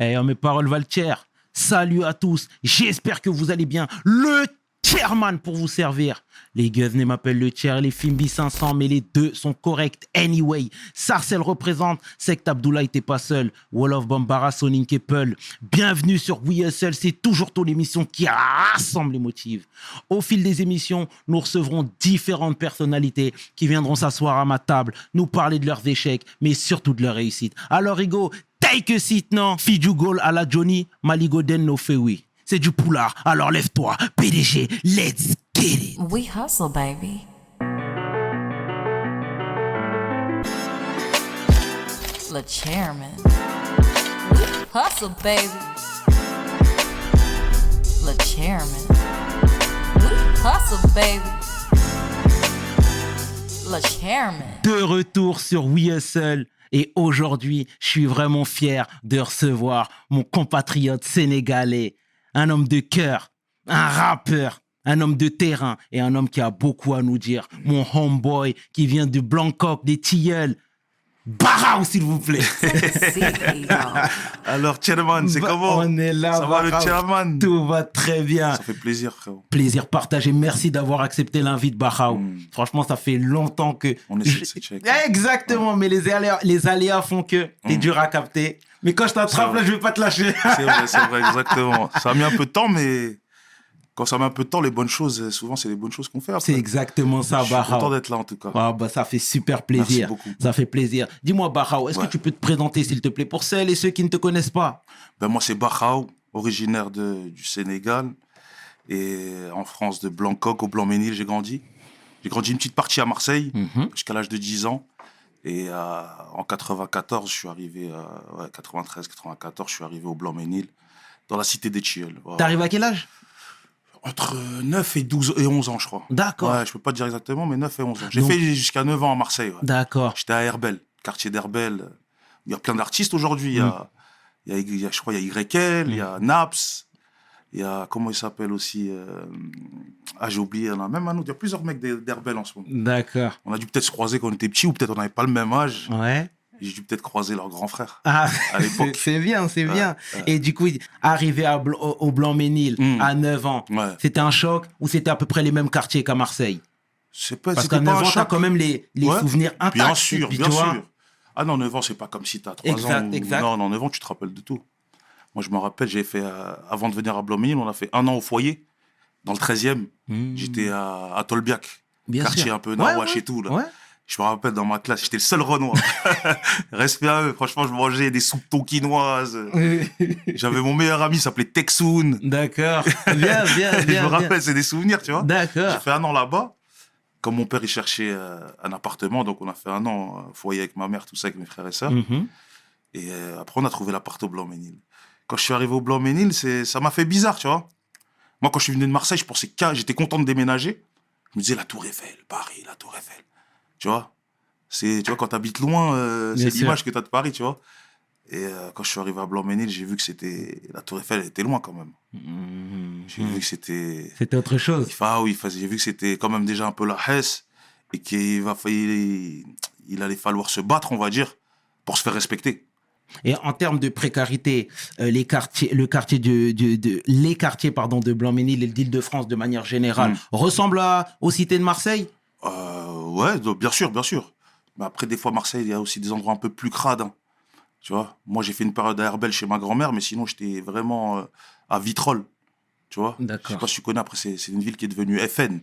Eh, mes paroles valent cher. Salut à tous. J'espère que vous allez bien. Le chairman pour vous servir. Les Guzney m'appellent le chair, les Fimbi 500, mais les deux sont corrects anyway. Sarcel représente, Sect Abdullah était pas seul. Wall of Bambara, Sonic Keppel. Bienvenue sur We c'est toujours ton émission qui rassemble les motifs. Au fil des émissions, nous recevrons différentes personnalités qui viendront s'asseoir à ma table, nous parler de leurs échecs, mais surtout de leurs réussites. Alors, Rigo, take a seat, non? Fiju goal à la Johnny, Maligoden no fait oui. C'est du poulard, alors lève-toi, PDG, let's get it. We hustle, baby. Le chairman. We hustle, baby. Le chairman. We hustle, baby. Le chairman. de retour sur Hustle. Et aujourd'hui, je suis vraiment fier de recevoir mon compatriote sénégalais, un homme de cœur, un rappeur, un homme de terrain et un homme qui a beaucoup à nous dire. Mon homeboy qui vient de Blancoc, des Tilleuls. Barao, s'il vous plaît. Alors, chairman, c'est Bah, comment? On est là, Ça va, le chairman? Tout va très bien. Ça fait plaisir, frérot. Plaisir partagé. Merci d'avoir accepté l'invite, Barao. Mm. Franchement, ça fait longtemps que. On essaie de se check. Exactement, mais les aléas, les aléas font que t'es Mm. dur à capter. Mais quand je t'attrape, là, je vais pas te lâcher. C'est vrai, c'est vrai, exactement. Ça a mis un peu de temps, mais quand ça met un peu de temps, les bonnes choses, euh, souvent, c'est les bonnes choses qu'on fait. C'est exactement ça, Je suis content Barao. d'être là, en tout cas. Ah, bah, ça fait super plaisir. beaucoup. Ça fait plaisir. Dis-moi, Barao, est-ce Ouais. que tu peux te présenter, s'il te plaît, pour celles et ceux qui ne te connaissent pas? Ben, moi, c'est Bahao, originaire de, du Sénégal. Et en France, de Blancoc au Blanc-Ménil, j'ai grandi. J'ai grandi une petite partie à Marseille, Mhm. jusqu'à l'âge de 10 ans. Et euh, en 94, je suis arrivé, euh, ouais, 93, 94, je suis arrivé au Blanc-Ménil, dans la cité des Tilleuls. Voilà. T'arrives à quel âge? Entre 9 et 12 et 11 ans, je crois. D'accord. Ouais, je peux pas te dire exactement, mais 9 et 11 ans. J'ai Donc- fait jusqu'à 9 ans à Marseille. ouais. D'accord. J'étais à Herbel, quartier d'Herbel. Il y a plein d'artistes aujourd'hui. Il, y Mm. a, il, y a, il y a- je crois, il y a YL, il y a Naps, il y a, comment il s'appelle aussi euh, Ah, j'ai oublié, il y en a même un autre. Il y a plusieurs mecs d'Her- d'Herbel en ce moment. D'accord. On a dû peut-être se croiser quand on était petits ou peut-être on n'avait pas le même âge. Ouais. J'ai dû peut-être croiser leur grand frère. Ah, À l'époque. c'est- bien, c'est Ouais, bien. ouais. Et du coup, arrivé à au, au Blanc-Ménil Mm. à 9 ans, Ouais. c'était un choc ou c'était à peu près les mêmes quartiers qu'à Marseille? C'est pas, Parce qu'à pas 9 un ans, t'as quand même les, les souvenirs intacts. Bien sûr, puis, bien tu vois. sûr. Ah non, 9 ans, c'est pas comme si t'as 3 Exact, ans. ou- exact. Non, non, 9 ans, tu te rappelles de tout. Moi, je me rappelle, j'ai fait, euh, avant de venir à Blanc-Ménil, on a fait un an au foyer, dans le 13e. Mm. J'étais à, à Tolbiac, Bien quartier sûr. un peu ouais. et tout. Là. Je me rappelle, dans ma classe, j'étais le seul Renoir. Respect à eux. Franchement, je mangeais des soupes tonkinoises. J'avais mon meilleur ami, il s'appelait Texoun. D'accord. Bien, bien, bien. je me rappelle, c'est des souvenirs, tu vois. J'ai D'accord. fait un an là-bas. Comme mon père, il cherchait euh, un appartement, donc on a fait un an euh, foyer avec ma mère, tout ça, avec mes frères et sœurs. Mhm. Et euh, après, on a trouvé l'appart au Blanc-Ménil. Quand je suis arrivé au Blanc-Ménil, ça m'a fait bizarre, tu vois. Moi, quand je suis venu de Marseille, je pensais j'étais content de déménager. Je me disais la Tour Eiffel, Paris, la Tour Eiffel. Tu vois c'est, Tu vois, quand tu habites loin, euh, c'est l'image que tu as de Paris, tu vois. Et euh, quand je suis arrivé à Blanc-Ménil, j'ai vu que c'était. La Tour Eiffel, elle était loin quand même. Mhm. J'ai vu que c'était. C'était autre chose. Ah oui, enfin, j'ai vu que c'était quand même déjà un peu la Hesse et qu'il va, il, il allait falloir se battre, on va dire, pour se faire respecter. Et en termes de précarité, euh, les quartiers, le quartier de, de- de- les quartiers pardon de Blanc-Ménil et d'Île-de-France de manière générale Mm. ressemblent à, aux cités de Marseille? Euh, ouais, donc, bien sûr, bien sûr. Mais après, des fois, Marseille, il y a aussi des endroits un peu plus crades. hein. Tu vois Moi, j'ai fait une période à Herbel chez ma grand-mère, mais sinon, j'étais vraiment euh, à Vitrolles. Tu vois Je D'accord. sais pas si tu connais, après, c'est c'est une ville qui est devenue FN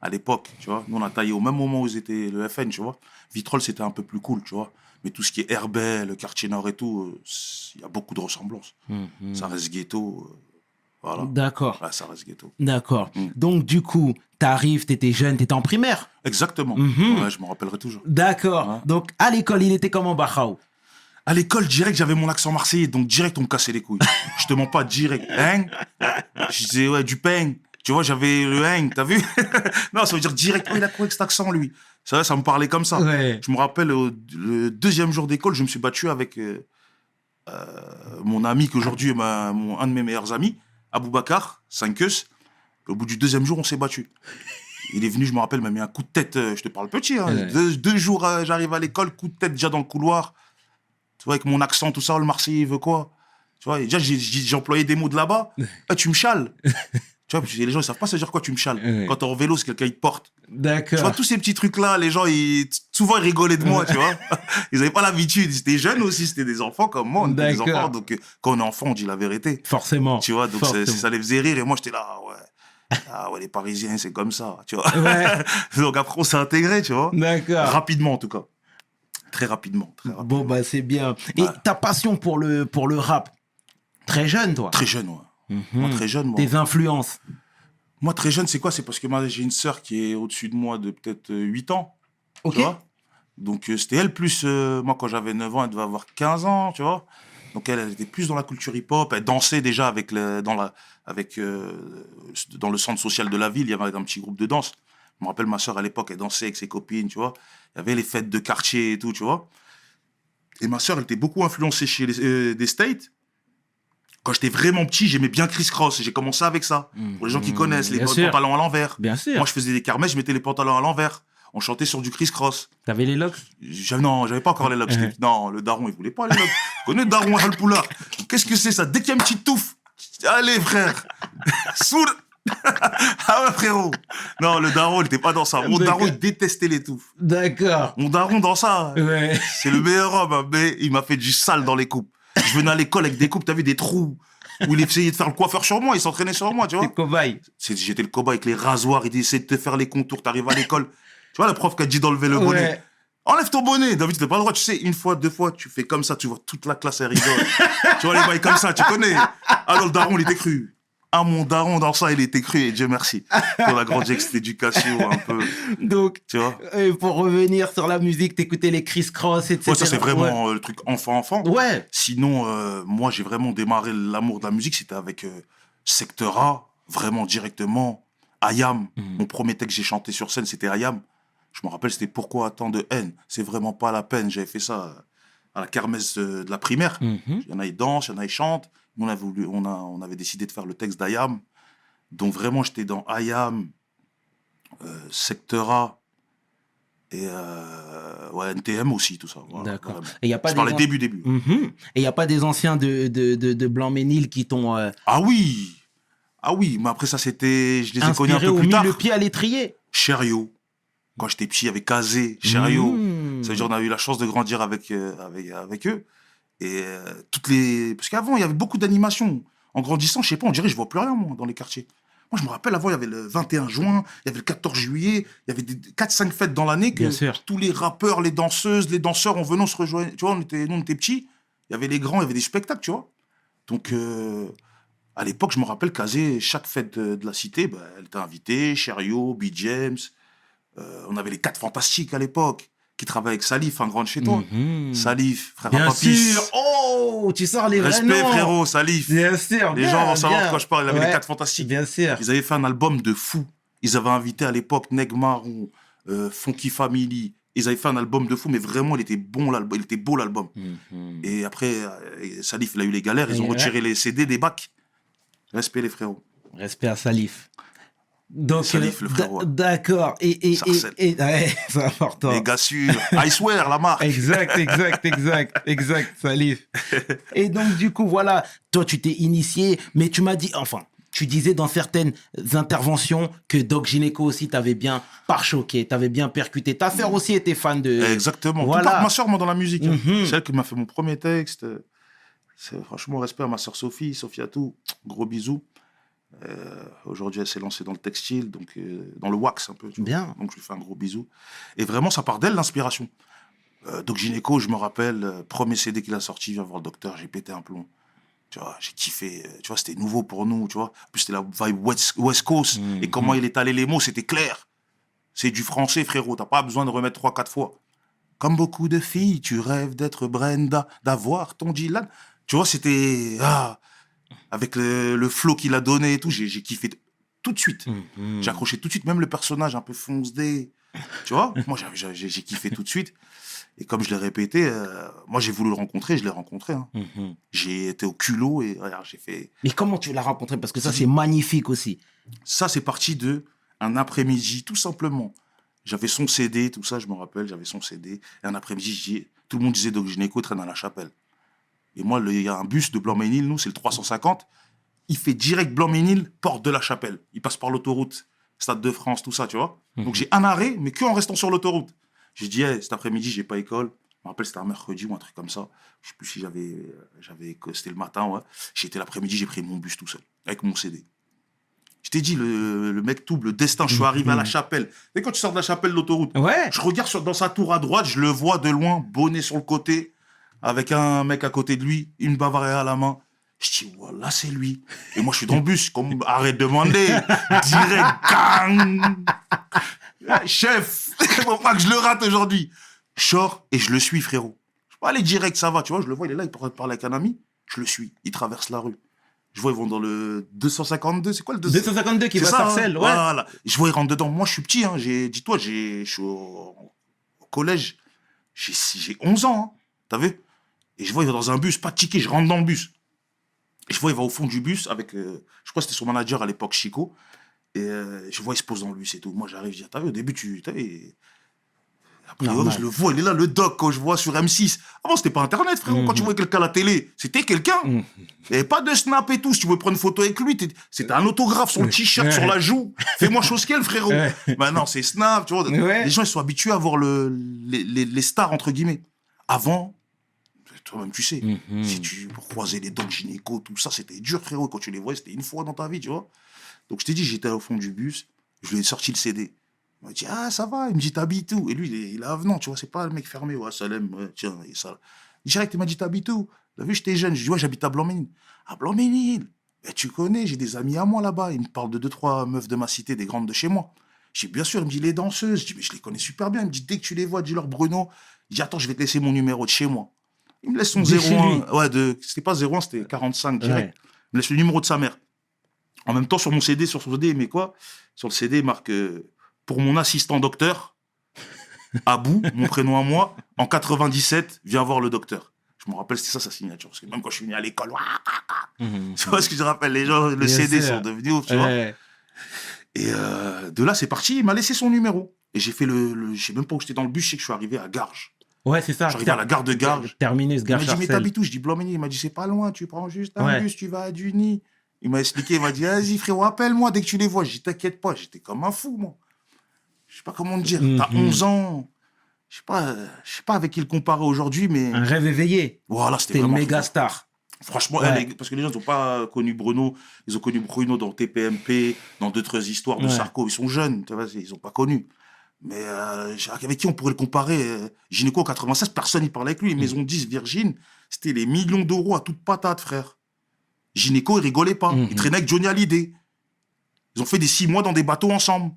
à l'époque. Tu vois Nous, on a taillé au même moment où était le FN, tu vois Vitrolles, c'était un peu plus cool, tu vois Mais tout ce qui est Herbel, le quartier nord et tout, euh, c'est- il y a beaucoup de ressemblances. Mhm. Ça reste ghetto. euh, voilà. D'accord. Ça reste ghetto. D'accord. Mm. Donc du coup, t'arrives, t'étais jeune, t'étais en primaire. Exactement. Mhm. Ouais, je me rappellerai toujours. D'accord. Ouais. Donc à l'école, il était comment Bachao À l'école, direct, j'avais mon accent marseillais, donc direct, on me cassait les couilles. je te mens pas, direct. Hein? Je disais, ouais, du pain. Tu vois, j'avais le hein, t'as vu? Non, ça veut dire direct, oh, il a quoi avec cet accent, lui Ça, ça me parlait comme ça. Ouais. Je me rappelle, le deuxième jour d'école, je me suis battu avec euh, euh, mon ami, qui aujourd'hui est ma- mon- un de mes meilleurs amis, Aboubacar, 5 Au bout du deuxième jour, on s'est battu. Il est venu, je me rappelle, m'a mis un coup de tête. euh, je te parle petit. hein. Ouais. Deux, deux jours, euh, j'arrive à l'école, coup de tête déjà dans le couloir. Tu vois, avec mon accent, tout ça, le Marseillais, il veut quoi? Tu vois, et déjà, j'ai employé des mots de là-bas. Ah, tu me chales. tu vois, les gens, ils savent pas se dire quoi tu me chales. Ouais. Quand t'es en vélo, c'est quelqu'un qui te porte. Tu vois, D'accord. tous ces petits trucs-là, les gens, ils, souvent, ils rigolaient de moi, tu vois. Ils avaient pas l'habitude. Ils étaient jeunes aussi, c'était des enfants comme moi. On était des D'accord. enfants. Donc, euh, quand on est enfant, on dit la vérité. Forcément. Tu vois, donc ça les faisait rire. Et moi, j'étais là, ah ouais. Ah ouais, les Parisiens, c'est comme ça, tu vois. Ouais. donc après, on s'est intégré, tu vois. D'accord. Rapidement, en tout cas. Très rapidement. Très, rapidement. Bon, bah, c'est bien. Et Ouais. ta passion pour le, pour le rap, très jeune, toi? Très jeune, ouais. Mhm. Moi, très jeune, moi. Tes influences. Moi, très jeune, c'est quoi? C'est parce que moi, j'ai une sœur qui est au-dessus de moi de peut-être euh, 8 ans. Ok. Tu vois? Donc, euh, c'était elle plus. euh, moi, quand j'avais 9 ans, elle devait avoir 15 ans, tu vois? Donc, elle, elle était plus dans la culture hip-hop. Elle dansait déjà avec le, dans, la, avec, euh, dans le centre social de la ville. Il y avait un petit groupe de danse. Je me rappelle, ma sœur, à l'époque, elle dansait avec ses copines, tu vois? Il y avait les fêtes de quartier et tout, tu vois? Et ma sœur, elle était beaucoup influencée chez les, euh, des States. Quand j'étais vraiment petit, j'aimais bien Chris Cross. J'ai commencé avec ça. Pour les gens qui Mhm. connaissent, les sûr. pantalons à l'envers. Bien sûr. Moi, je faisais des kermesses, je mettais les pantalons à l'envers. On chantait sur du criss-cross. T'avais les locks? Non, j'avais pas encore les locks. J'étais- Non, le daron, il voulait pas les locks. Connais le daron Halpoula Qu'est-ce que c'est ça? Dès qu'il y a une petite touffe, allez frère, sourd. ah ouais frérot. Non, le daron, il était pas dans ça. Mon daron, il détestait les touffes. D'accord. Mon daron dans ça, Ouais. c'est le meilleur homme, hein, mais il m'a fait du sale dans les coupes. Je venais à l'école avec des coupes, t'avais des trous où il essayait de faire le coiffeur sur moi, il s'entraînait sur moi, tu vois. T'es cobaye. J'étais le cobaye avec les rasoirs, il essayait de te faire les contours, t'arrives à l'école. Tu vois, le prof qui a dit d'enlever le bonnet. Enlève ton bonnet, David, t'as pas le droit, tu sais, une fois, deux fois, tu fais comme ça, tu vois toute la classe, elle rigole. tu vois les bails comme ça, tu connais. Alors le daron, il était cru. Ah, mon daron, dans ça, il était cru, et Dieu merci. Pour la grande éducation, un peu, Donc, tu vois. euh, pour revenir sur la musique, t'écoutais les Chris Cross, etc. Ouais, ça, c'est vraiment euh, le truc enfant-enfant. Ouais. Sinon, euh, moi, j'ai vraiment démarré l'amour de la musique, c'était avec euh, Secteur A, vraiment directement. Ayam, Mhm. mon premier texte que j'ai chanté sur scène, c'était Ayam. Je me rappelle, c'était Pourquoi tant de haine? C'est vraiment pas la peine. J'avais fait ça à la kermesse de, de la primaire. Mhm. Il y en a, ils dansent, il y en a, ils chantent. Nous, on, a voulu, on, a, on avait décidé de faire le texte d'Ayam. Donc, vraiment, j'étais dans Ayam, euh, Secteur A, et euh, ouais, NTM aussi, tout ça. Voilà, D'accord. Et y a pas Je parlais an- début, début. Mhm. Et il n'y a pas des anciens de, de, de, de Blanc-Ménil qui t'ont euh, Ah oui Ah oui, mais après ça, c'était... Je les ai connus un peu ou plus mis tard. le pied à l'étrier Cherio. Quand j'étais petit, il y avait Kazé, Cherio. Mhm. Ça veut dire on a eu la chance de grandir avec, euh, avec, avec eux. Et euh, toutes les... Parce qu'avant, il y avait beaucoup d'animations. En grandissant, je sais pas, on dirait je vois plus rien, moi, dans les quartiers. Moi, je me rappelle, avant, il y avait le 21 juin, il y avait le 14 juillet, il y avait des 4-5 fêtes dans l'année que tous les rappeurs, les danseuses, les danseurs, on venait, on se rejoignait. Tu vois, on était, nous, on était petits. Il y avait les grands, il y avait des spectacles, tu vois. Donc, euh, à l'époque, je me rappelle qu'Azé, chaque fête de, de la cité, bah, elle était invitée, Cherio, B. James. Euh, on avait les quatre fantastiques à l'époque, qui travaillaient avec Salif, un grand de chez toi. Mhm. Salif, frère Bien Papis. sûr Oh, tu sors les vrais Respect, noms. frérot, Salif. Bien sûr. Les bien, gens vont savoir de quoi je parle. Il avait Ouais, les quatre fantastiques. Bien sûr. Ils avaient fait un album de fou. Ils avaient invité à l'époque Neg Marron, euh, Funky Family. Ils avaient fait un album de fou, mais vraiment, il était bon l'album. Il était beau l'album. Mhm. Et après, euh, Salif, il a eu les galères. Ils ont retiré les CD des bacs. Respect, les frérots. Respect à Salif. Donc, Salif, le frérot. D'accord. Et, et, et, Sarcelle. et- ouais, c'est important. Les gars sûrs. I swear, la marque. Exact, exact, exact, exact, Salif. Et donc, du coup, voilà, toi, tu t'es initié, mais tu m'as dit, enfin, tu disais dans certaines interventions que Doc Gineco aussi t'avait bien pare-choqué, t'avait bien percuté. Ta sœur aussi était fan de. Exactement. Voilà. Tout part ma soeur, moi, dans la musique. C'est elle qui m'a fait mon premier texte. C'est franchement respect à ma soeur Sophie, Sophiatou. Gros bisous. Euh, Aujourd'hui, elle s'est lancée dans le textile, donc euh, dans le wax un peu. tu vois. Bien. Donc, je lui fais un gros bisou. Et vraiment, ça part d'elle, l'inspiration. Euh, Doc Gynéco, je me rappelle, euh, premier CD qu'il a sorti, viens voir le docteur, j'ai pété un plomb. Tu vois, j'ai kiffé. Tu vois, c'était nouveau pour nous, tu vois. En plus, c'était la vibe West, West Coast. Mhm. Et comment il étalait les mots, c'était clair. C'est du français, frérot. T'as pas besoin de remettre trois, quatre fois. Comme beaucoup de filles, tu rêves d'être Brenda, d'avoir ton Dylan. Tu vois, c'était. Ah, avec le, le flow qu'il a donné et tout, j'ai j'ai kiffé tout de suite. Mhm. J'ai accroché tout de suite, même le personnage un peu fonce-dé. Tu vois? Moi, j'ai- j'ai j'ai kiffé tout de suite. Et comme je l'ai répété, euh, moi, j'ai voulu le rencontrer, je l'ai rencontré. hein. Mhm. J'ai été au culot et regarde, j'ai fait. Mais comment tu l'as rencontré? Parce que ça, c'est magnifique aussi. Ça, c'est parti de un après-midi, tout simplement. J'avais son CD, tout ça, je me rappelle, j'avais son CD. Et un après-midi, tout le monde disait Doc Gynéco traîne à la chapelle. Et moi, il y a un bus de Blanc-Ménil, nous, c'est le 350. Il fait direct Blanc-Ménil, porte de la Chapelle. Il passe par l'autoroute, Stade de France, tout ça, tu vois. Donc j'ai un arrêt, mais que en restant sur l'autoroute. J'ai dit, Hey, cet après-midi, j'ai pas école. Je me rappelle, c'était un mercredi ou un truc comme ça. Je sais plus si j'avais. j'avais c'était le matin, ouais. J'étais l'après-midi, j'ai pris mon bus tout seul, avec mon CD. Je t'ai dit, le, le mec double, le destin, je suis arrivé à la chapelle. Et quand tu sors de la chapelle de l'autoroute, Ouais. je regarde sur, dans sa tour à droite, je le vois de loin, bonnet sur le côté, avec un mec à côté de lui, une Bavaria à la main. Je dis, voilà, c'est lui. Et moi, je suis dans le bus, comme, arrête de demander. Direct, gang. Ah, Chef, faut pas que je le rate aujourd'hui. Je sors et je le suis, frérot. Je peux aller direct, ça va, tu vois, je le vois, il est là, il parle parler avec un ami. Je le suis, il traverse la rue. Je vois, ils vont dans le 252, c'est quoi le 252 252 qui va ça, Sarcelles, hein. ouais. Voilà. Je vois, il rentre dedans. Moi, je suis petit. Hein. Dis-toi, je suis au, au collège. J'ai 11 ans. Hein. T'as vu? Et je vois, il va dans un bus, pas de ticket. Je rentre dans le bus. Et je vois, il va au fond du bus avec, euh, je crois que c'était son manager à l'époque, Chico. Et euh, je vois, il se pose dans le bus et tout. Moi, j'arrive, je dis, t'as vu, au début, tu, t'as vu, a priori, Normal. je le vois, il est là, le doc, quand je vois sur M6. Avant, c'était pas Internet, frérot. Quand tu voyais quelqu'un à la télé, c'était quelqu'un. Mhm. Il n'y avait pas de snap et tout. Si tu veux prendre une photo avec lui, c'était un autographe le t-shirt, Ouais. sur la joue. Fais-moi chose qu'elle, frérot. Ouais. Maintenant, c'est snap, tu vois. Ouais. Les gens, ils sont habitués à voir le, les, les- les stars, entre guillemets. Avant, toi-même, tu sais, Mhm. si tu croisais les docs gynéco, tout ça, c'était dur, frérot. Quand tu les voyais, c'était une fois dans ta vie, tu vois. Donc, je t'ai dit, j'étais au fond du bus, je lui ai sorti le CD. Il m'a dit, ah, ça va. Il me dit, t'habites où? Et lui, il est, il est avenant, tu vois, c'est pas le mec fermé. Ouais, Salem, ouais, tiens, et ça. Direct, il m'a dit, t'habites où? T'as vu, j'étais jeune. Je dis, ouais, j'habite à Blanc-Ménil. À Blanc-Ménil Mais tu connais, j'ai des amis à moi là-bas. Il me parle de deux, trois meufs de ma cité, des grandes de chez moi. Je dis, bien sûr, il me dit, les danseuses. Je dis, mais je les connais super bien. Il me dit, dès que tu les vois, dis-leur Bruno. Il dit, attends, je vais te laisser mon numéro de chez moi. Il me laisse son De chez 01. Ouais, de, c'était pas 01, c'était 45 direct. Ouais. Il me laisse le numéro de sa mère. En même temps, sur mon CD, sur son CD, mais quoi? Sur le CD, il marque euh, pour mon assistant docteur, Abou, mon prénom à moi, en 97, viens voir le docteur. Je me rappelle, c'était ça sa signature. Parce que même quand je suis venu à l'école, ouah, Mhm. tu vois ce que je rappelle? Les gens, le CD sont devenus ouf, tu vois. Ouais. Et euh, de là, c'est parti. Il m'a laissé son numéro. Et j'ai fait le. le je sais même pas où j'étais dans le bus, je sais que je suis arrivé à Garges. Ouais, c'est ça. J'arrive à la gare de Garges. Terminus, Il gare m'a dit, mais t'habites où? Je dis Blanc-Ménil. Il m'a dit, c'est pas loin, tu prends juste un Ouais. bus, tu vas à Duny. Il m'a expliqué, il m'a dit, vas-y frérot, appelle-moi dès que tu les vois. Je dis, t'inquiète pas, j'étais comme un fou, moi. Je sais pas comment te dire. T'as Mhm. 11 ans. Je sais pas, je sais pas avec qui le comparer aujourd'hui, mais Un rêve éveillé. voilà, c'était vraiment. méga star. Franchement, Ouais. parce que les gens n'ont pas connu Bruno. Ils ont connu Bruno dans TPMP, dans d'autres histoires de Ouais. Sarko. Ils sont jeunes, tu vois, ils n'ont pas connu. Mais euh, avec qui on pourrait le comparer euh, Gynéco en 96, personne n'y parlait avec lui. Mm. Maison 10, Virgin, c'était les millions d'euros à toute patate, frère. Gynéco, il rigolait pas. Il traînait avec Johnny Hallyday. Ils ont fait des six mois dans des bateaux ensemble.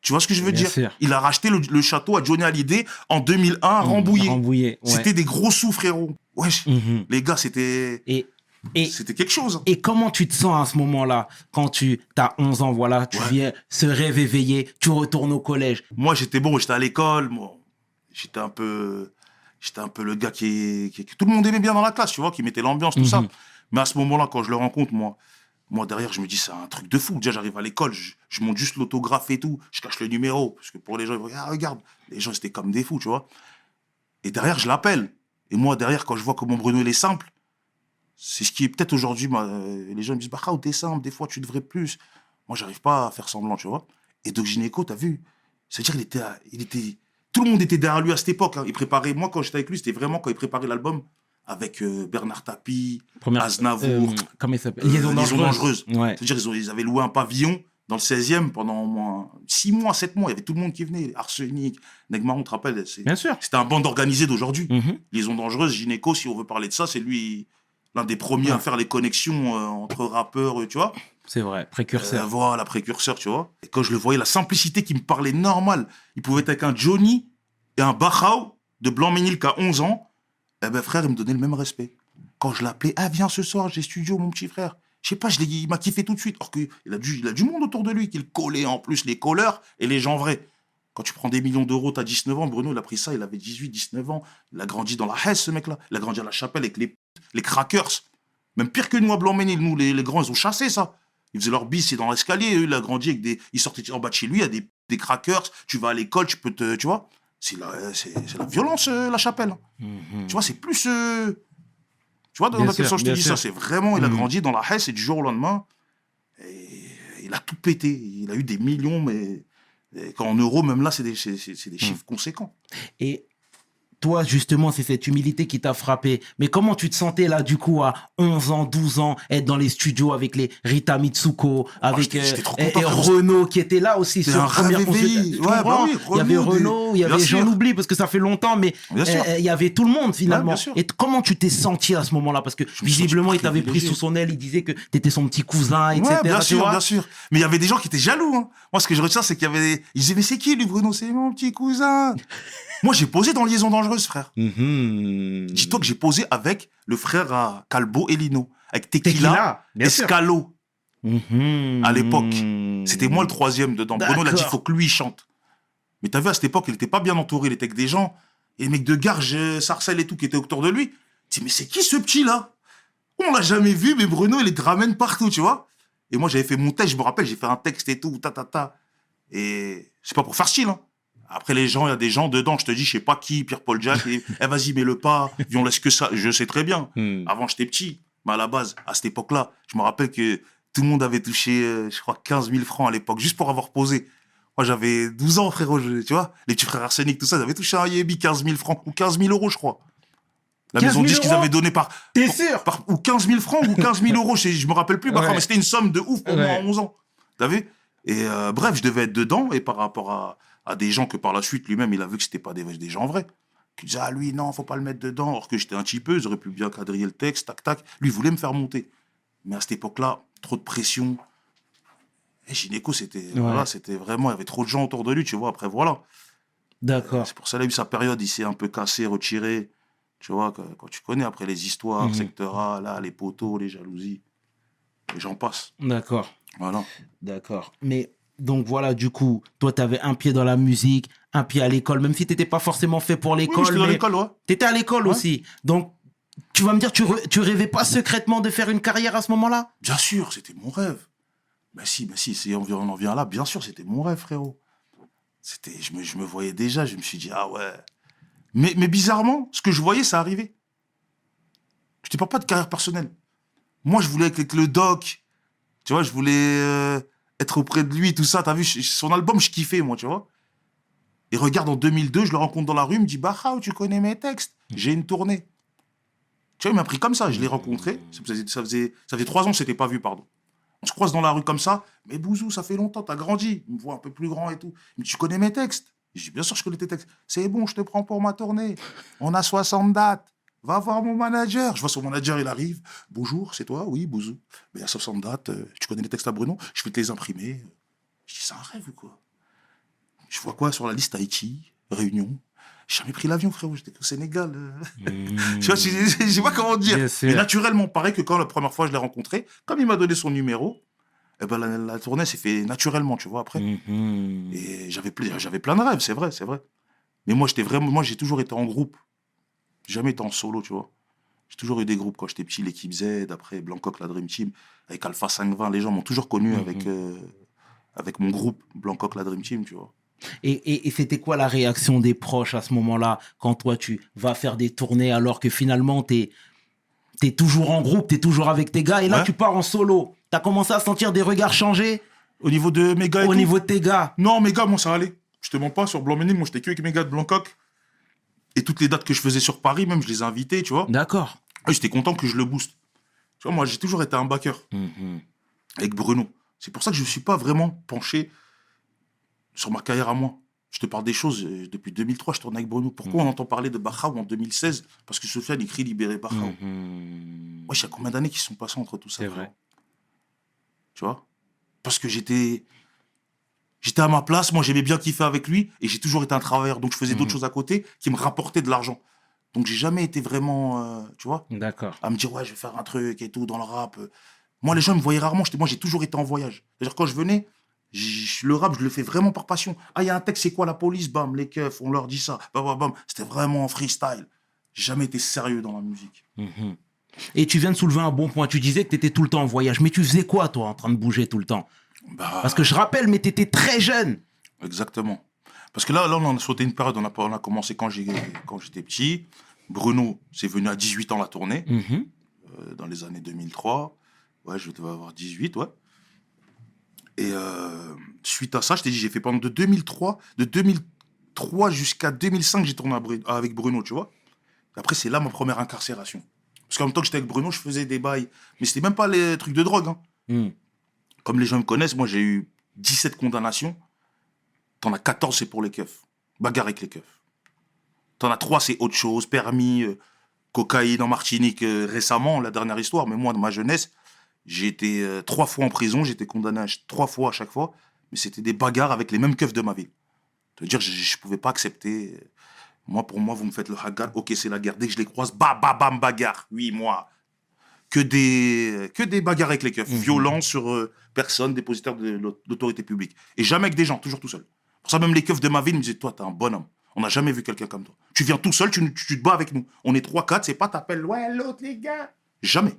Tu vois ce que je veux Bien dire? sûr. Il a racheté le, le château à Johnny Hallyday en 2001 à Rambouillet. Rambouillet. ouais. C'était des gros sous, frérot. Wesh, Mhm. les gars, c'était Et, et, c'était quelque chose. et comment tu te sens à ce moment-là quand tu as 11 ans, voilà, tu Ouais. viens ce rêve éveillé, tu retournes au collège? Moi, j'étais bon, j'étais à l'école. Moi, j'étais un peu, j'étais un peu le gars qui, qui- que tout le monde aimait bien dans la classe, tu vois, qui mettait l'ambiance, tout ça. Mhm. Mais à ce moment-là, quand je le rencontre, moi, moi derrière, je me dis c'est un truc de fou. Déjà, j'arrive à l'école, je, je monte juste l'autographe et tout, je cache le numéro parce que pour les gens, ils vont ah, regarde, les gens c'était comme des fous, tu vois. Et derrière, je l'appelle. Et moi, derrière, quand je vois comment Bruno il est simple, c'est ce qui est peut-être aujourd'hui, euh, les gens me disent, bah, t'es simple, des fois tu devrais plus. Moi, j'arrive pas à faire semblant, tu vois. Et Doc Gynéco, t'as vu? C'est-à-dire, il était, il était, tout le monde était derrière lui à cette époque. hein. Il préparait, moi, quand j'étais avec lui, c'était vraiment quand il préparait l'album avec euh, Bernard Tapie, Première, Aznavour, euh, comment il s'appelle? euh, Liaison dangereuse. Ouais. C'est-à-dire, ils, ils avaient loué un pavillon dans le 16e pendant au moins 6 mois, 7 mois. Il y avait tout le monde qui venait. Arsenic, Negmaron, tu te rappelles c'est- Bien sûr. C'était un bande organisé d'aujourd'hui. Mhm. Liaison dangereuse, Gynéco, si on veut parler de ça, c'est lui l'un des premiers à faire les connexions euh, entre rappeurs, euh, tu vois. C'est vrai, précurseur. Euh, voilà, précurseur, tu vois. Et quand je le voyais, la simplicité qui me parlait normal, il pouvait être avec un Johnny et un Bachao de Blanc-Ménil qui a 11 ans, eh ben frère, il me donnait le même respect. Quand je l'appelais, ah viens ce soir, j'ai studio, mon petit frère. Je sais pas, je il m'a kiffé tout de suite. Or qu'il a, du, il a du monde autour de lui, qu'il collait en plus les colleurs et les gens vrais. Quand tu prends des millions d'euros, t'as 19 ans, Bruno, il a pris ça, il avait 18, 19 ans. Il a grandi dans la Hesse, ce mec-là. Il a grandi à la chapelle avec les, les crackers. Même pire que nous à Blanc-Ménil, nous, les, les grands, ils ont chassé ça. Ils faisaient leur bis, c'est dans l'escalier. Eux, il a grandi avec des. Il sortait en bas de chez lui, il y a des, des crackers. Tu vas à l'école, tu peux te. Tu vois C'est la, la violence, euh, la chapelle. Mhm. Tu vois, c'est plus. euh, Tu vois, dans Bien sûr, sens je te dis sûr. ça C'est vraiment, il a Mhm. grandi dans la Hesse et du jour au lendemain, et il a tout pété. Il a eu des millions, mais quand en euros, même là, c'est des, des chiffres conséquents. Et toi, justement, c'est cette humilité qui t'a frappé. Mais comment tu te sentais là, du coup, à 11 ans, 12 ans, être dans les studios avec les Rita Mitsuko, avec trop et- content, et frérot. Renault qui était là aussi sur un première Ouais, bah oui, il y avait Renault, il y avait, j'en oublie parce que ça fait longtemps, mais euh, il y avait tout le monde finalement. et comment tu t'es senti à ce moment-là? Parce que visiblement, il t'avait pris sous son aile, il disait que t'étais son petit cousin, etc. Ouais, bien sûr, bien sûr. Mais il y avait des gens qui étaient jaloux. hein. Moi, ce que je retiens, c'est qu'il y avait. Ils disaient, mais c'est qui lui, Bruno? C'est mon petit cousin. Moi, j'ai posé dans Liaison Dangereuse, frère. Mhm. Dis-toi que j'ai posé avec le frère à Calbo et Lino. Avec Tequila. Escalo. Mhm. à l'époque. C'était moi le troisième dedans. Bruno, il a dit, D'accord. faut que lui, il chante. Mais t'as vu, à cette époque, il n'était pas bien entouré. Il était avec des gens, et les mecs de Garges, Sarcelles et tout, qui étaient autour de lui. Tu dis, mais c'est qui ce petit-là? On l'a jamais vu, mais Bruno, il les ramène partout, tu vois. Et moi, j'avais fait mon texte, je me rappelle, j'ai fait un texte et tout, ta, ta, ta. Et c'est pas pour faire style, hein. Après, les gens, il y a des gens dedans, je te dis, je sais pas qui, Pierre-Paul Jack, et, eh, vas-y, mets-le pas, viens, on laisse que ça. Je sais très bien. Mhm. Avant, j'étais petit. Mais à la base, à cette époque-là, je me rappelle que tout le monde avait touché, euh, je crois, 15 000 francs à l'époque, juste pour avoir posé. Moi, j'avais 12 ans, frérot, je- tu vois. Les petits frères Arsenic, tout ça, ils avaient touché un Yebi 15 000 francs, ou 15 000 euros, je crois. La 15 maison 000 de disques qu'ils avaient donné par, T'es sûr par- ou 15 000 francs, ou 15 000 euros, je, je me rappelle plus, bah, Ouais. mais c'était une somme de ouf pour moi à 11 ans. T'as vu? Et euh, bref, je devais être dedans, et par rapport à, à des gens que par la suite, lui-même, il a vu que c'était pas des, des gens vrais. Qui disaient, ah, lui, non, faut pas le mettre dedans, alors que j'étais un petit peu, j'aurais pu bien quadriller le texte, tac, tac. Lui, il voulait me faire monter. Mais à cette époque-là, trop de pression. Et Gynéco, c'était voilà, c'était vraiment, il y avait trop de gens autour de lui, tu vois. Après, voilà. D'accord. C'est pour ça qu'il a eu sa période, il s'est un peu cassé, retiré. Tu vois, que- quand tu connais après les histoires, Mhm. secteur A, là, les poteaux, les jalousies, et j'en passe. D'accord. Voilà. D'accord. Mais donc voilà, du coup, toi, tu avais un pied dans la musique, un pied à l'école, même si tu n'étais pas forcément fait pour Oui, l'école. mais l'école, ouais. tu étais à l'école Ouais. aussi. Donc, tu vas me dire, tu, tu rêvais pas secrètement de faire une carrière à ce moment-là? Bien sûr, c'était mon rêve. Ben si, ben si, vient- on en vient là, bien sûr, c'était mon rêve, frérot. C'était, je me, je me voyais déjà, je me suis dit, ah ouais. Mais, mais bizarrement, ce que je voyais, ça arrivait. Je te parle pas de carrière personnelle. Moi, je voulais être avec le doc. Tu vois, je voulais euh, être auprès de lui, tout ça. T'as vu, son album, je kiffais, moi, tu vois. Et regarde, en 2002, je le rencontre dans la rue, il me dit, bah, Khao, tu connais mes textes? J'ai une tournée. Tu vois, il m'a pris comme ça, je l'ai rencontré. Ça faisait, ça faisait, ça faisait trois ans que je s'était pas vu, pardon. On se croise dans la rue comme ça. Mais Bouzou, ça fait longtemps, t'as grandi. Il me voit un peu plus grand et tout. Il me dit, tu connais mes textes? Je dis, bien sûr, je connais tes textes. C'est bon, je te prends pour ma tournée. On a 60 dates. Va voir mon manager. Je vois son manager, il arrive. Bonjour, c'est toi? Oui, Bouzou. Mais y a 60 dates. euh, Tu connais les textes à Bruno? Je vais te les imprimer. Je dis, c'est un rêve ou quoi? Je vois quoi sur la liste? Haïti, Réunion J'ai jamais pris l'avion, frérot. J'étais au Sénégal. euh. Tu vois, je je- sais pas comment dire. Mais naturellement, pareil que quand la première fois je l'ai rencontré, comme il m'a donné son numéro, eh ben, la, la tournée s'est fait naturellement, tu vois, après. Mhm. Et j'avais j'avais plein de rêves, c'est vrai, c'est vrai. Mais moi, j'étais vraiment, moi, j'ai toujours été en groupe. J'ai jamais été en solo, tu vois. J'ai toujours eu des groupes quand j'étais petit, l'équipe Z, après Blancoc, la Dream Team, avec Alpha 520. Les gens m'ont toujours connu Mhm. avec, euh, avec mon groupe Blancoc, la Dream Team, tu vois. Et, et- et c'était quoi la réaction des proches à ce moment-là, quand toi, tu vas faire des tournées alors que finalement, tu es, toujours en groupe, tu es toujours avec tes gars, et là, Ouais. tu pars en solo? Tu as commencé à sentir des regards changer Au niveau de mes gars et au tout, niveau de tes gars? Non, mes gars, moi, ça allait. Je te mens pas, sur Blanc-Ménil, moi, j'étais que avec mes gars de Blancoc. Et toutes les dates que je faisais sur Paris, même, je les ai invités, tu vois. D'accord. J'étais content que je le booste. Tu vois, moi, j'ai toujours été un backer Mhm. avec Bruno. C'est pour ça que je ne suis pas vraiment penché sur ma carrière à moi. Je te parle des choses, euh, depuis 2003, je tourne avec Bruno. Pourquoi on entend parler de Bachao en 2016 Parce que Sofiane écrit Libérer Bachao. Mhm. Moi, il y a combien d'années qui se sont passées entre tout ça C'est vrai. Tu vois? Parce que j'étais. J'étais à ma place, moi j'aimais bien kiffer avec lui et j'ai toujours été un travailleur. Donc je faisais d'autres Mhm. choses à côté qui me rapportaient de l'argent. Donc j'ai jamais été vraiment, euh, tu vois, D'accord. à me dire ouais, je vais faire un truc et tout dans le rap. Moi les gens me voyaient rarement. Moi j'ai toujours été en voyage. C'est-à-dire quand je venais, le rap je le fais vraiment par passion. Ah, il y a un texte, c'est quoi la police? Bam, les keufs, on leur dit ça. Bam, bam, bam. C'était vraiment en freestyle. J'ai jamais été sérieux dans la musique. Mhm. Et tu viens de soulever un bon point. Tu disais que tu étais tout le temps en voyage. Mais tu faisais quoi, toi, en train de bouger tout le temps? Bah, Parce que je rappelle, mais tu étais très jeune. Exactement. Parce que là, là, on a sauté une période, on a, on a commencé quand j'étais petit. Bruno, c'est venu à 18 ans la tournée. Mhm. euh, dans les années 2003. Ouais, je devais avoir 18, ouais. Et euh, suite à ça, je t'ai dit, j'ai fait pendant de 2003, de 2003 jusqu'à 2005, j'ai tourné avec Bruno, tu vois. Après, c'est là ma première incarcération. Parce qu'en même temps que j'étais avec Bruno, je faisais des bails. Mais c'était même pas les trucs de drogue. hein. Hmm. Comme les gens me connaissent, moi, j'ai eu 17 condamnations. T'en as 14, c'est pour les keufs. Bagarre avec les keufs. T'en as 3, c'est autre chose. Permis, euh, cocaïne en Martinique euh, récemment, la dernière histoire. Mais moi, dans ma jeunesse, j'ai été euh, trois fois en prison. J'ai été condamné à trois fois à chaque fois. Mais c'était des bagarres avec les mêmes keufs de ma ville. Ça veut dire, je ne pouvais pas accepter. Moi, pour moi, vous me faites le hagar. Ok, c'est la guerre. Dès que je les croise, bah, bah, bam, bagarre. Oui, moi. Que des, que des bagarres avec les keufs. Mhm. Violence sur personne, dépositaire de l'au- l'autorité publique. Et jamais avec des gens, toujours tout seul. Pour ça, même les keufs de ma ville me disaient Toi, t'es un bonhomme. On n'a jamais vu quelqu'un comme toi. Tu viens tout seul, tu, tu- tu te bats avec nous. On est 3-4, c'est pas t'appelles Ouais, l'autre, les gars. Jamais.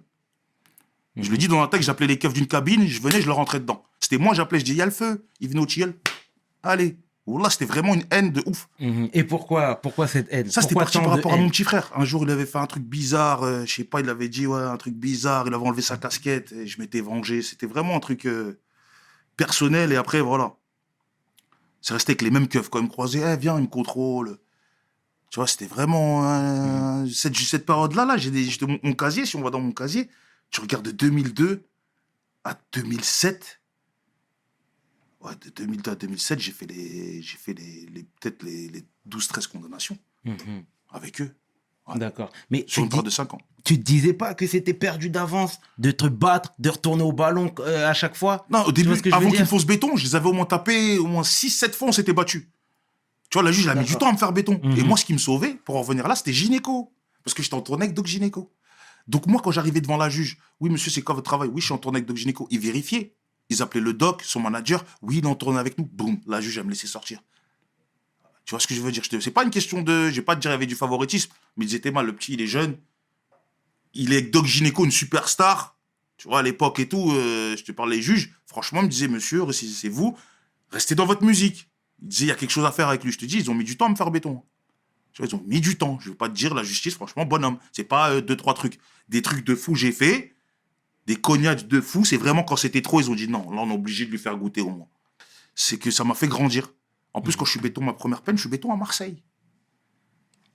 Je le dis dans un texte, j'appelais les keufs d'une cabine, je venais, je leur rentrais dedans. C'était moi, j'appelais, je dis, il y a le feu. Ils venaient au tiel. Allez. Là, c'était vraiment une haine de ouf. Mhm. Et pourquoi, pourquoi cette haine? Ça, c'était parti par rapport à mon petit frère. Un jour, il avait fait un truc bizarre. euh, je sais pas, il avait dit, ouais, un truc bizarre. Il avait enlevé sa casquette et je m'étais vengé. C'était vraiment un truc euh, personnel. Et après, voilà. C'est resté avec les mêmes keufs. Quand ils me croisaient, eh, viens, ils me contrôlent. Tu vois, c'était vraiment. euh, cette, cette période-là, là, j'ai mon, mon casier. Si on va dans mon casier, tu regardes de 2002 à 2007. Ouais, de 2002 à 2007, j'ai fait les, j'ai fait les, les- peut-être les, les 12-13 condamnations Mhm. avec eux. Ouais. D'accord. Mais Sur une dis- de 5 ans. tu te disais pas que c'était perdu d'avance de te battre, de retourner au ballon euh, à chaque fois? Non, au début, que avant qu'ils me fassent béton, je les avais au moins tapés, au moins 6-7 fois, on s'était battus. Tu vois, la juge, elle a mis du temps à me faire béton. Et Mhm. moi, ce qui me sauvait, pour en revenir là, c'était gynéco. Parce que j'étais en tournée avec Doc Gynéco. Donc moi, quand j'arrivais devant la juge, oui, monsieur, c'est quoi votre travail? Oui, je suis en tournée avec Doc Gynéco. Ils vérifiaient. Ils appelaient le doc, son manager. Oui, il en tournée avec nous. Boum, la juge, elle me laissait sortir. Tu vois ce que je veux dire? C'est pas une question de. Je vais pas te dire qu'il y avait du favoritisme, mais ils étaient mal. Le petit, il est jeune. Il est Doc Gynéco, une superstar. Tu vois, à l'époque et tout, euh, je te parlais des juges. Franchement, me disaient, monsieur, si c'est vous, restez dans votre musique. Ils disaient, il y a quelque chose à faire avec lui. Je te dis, ils ont mis du temps à me faire béton. Tu vois, ils ont mis du temps. Je vais pas te dire, la justice, franchement, bonhomme. C'est pas euh, deux, trois trucs. Des trucs de fou, j'ai fait. Des cognacs de fou. C'est vraiment quand c'était trop, ils ont dit, non, là, on est obligé de lui faire goûter au moins. C'est que ça m'a fait grandir. En plus, quand je suis béton, ma première peine, je suis béton à Marseille.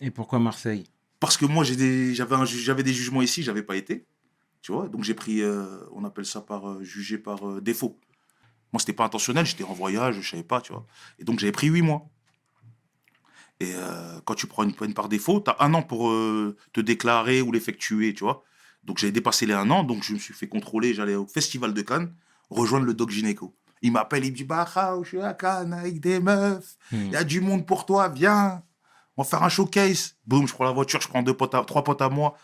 Et pourquoi Marseille? Parce que moi, j'avais ju- des jugements ici, j'avais pas été. Tu vois, donc j'ai pris, euh, on appelle ça par euh, jugé par euh, défaut. Moi, c'était pas intentionnel, j'étais en voyage, je savais pas, tu vois. Et donc j'avais pris huit mois. Et quand tu prends une peine par défaut, tu as un an pour te déclarer ou l'effectuer, tu vois. Donc j'avais dépassé les un an, donc je me suis fait contrôler, j'allais au festival de Cannes, rejoindre le doc gynéco. Il m'appelle, il me dit, bah, je suis à Cannes avec des meufs, il Hmm. y a du monde pour toi, viens, on va faire un showcase. Boum, je prends la voiture, je prends deux potes à- trois potes à moi,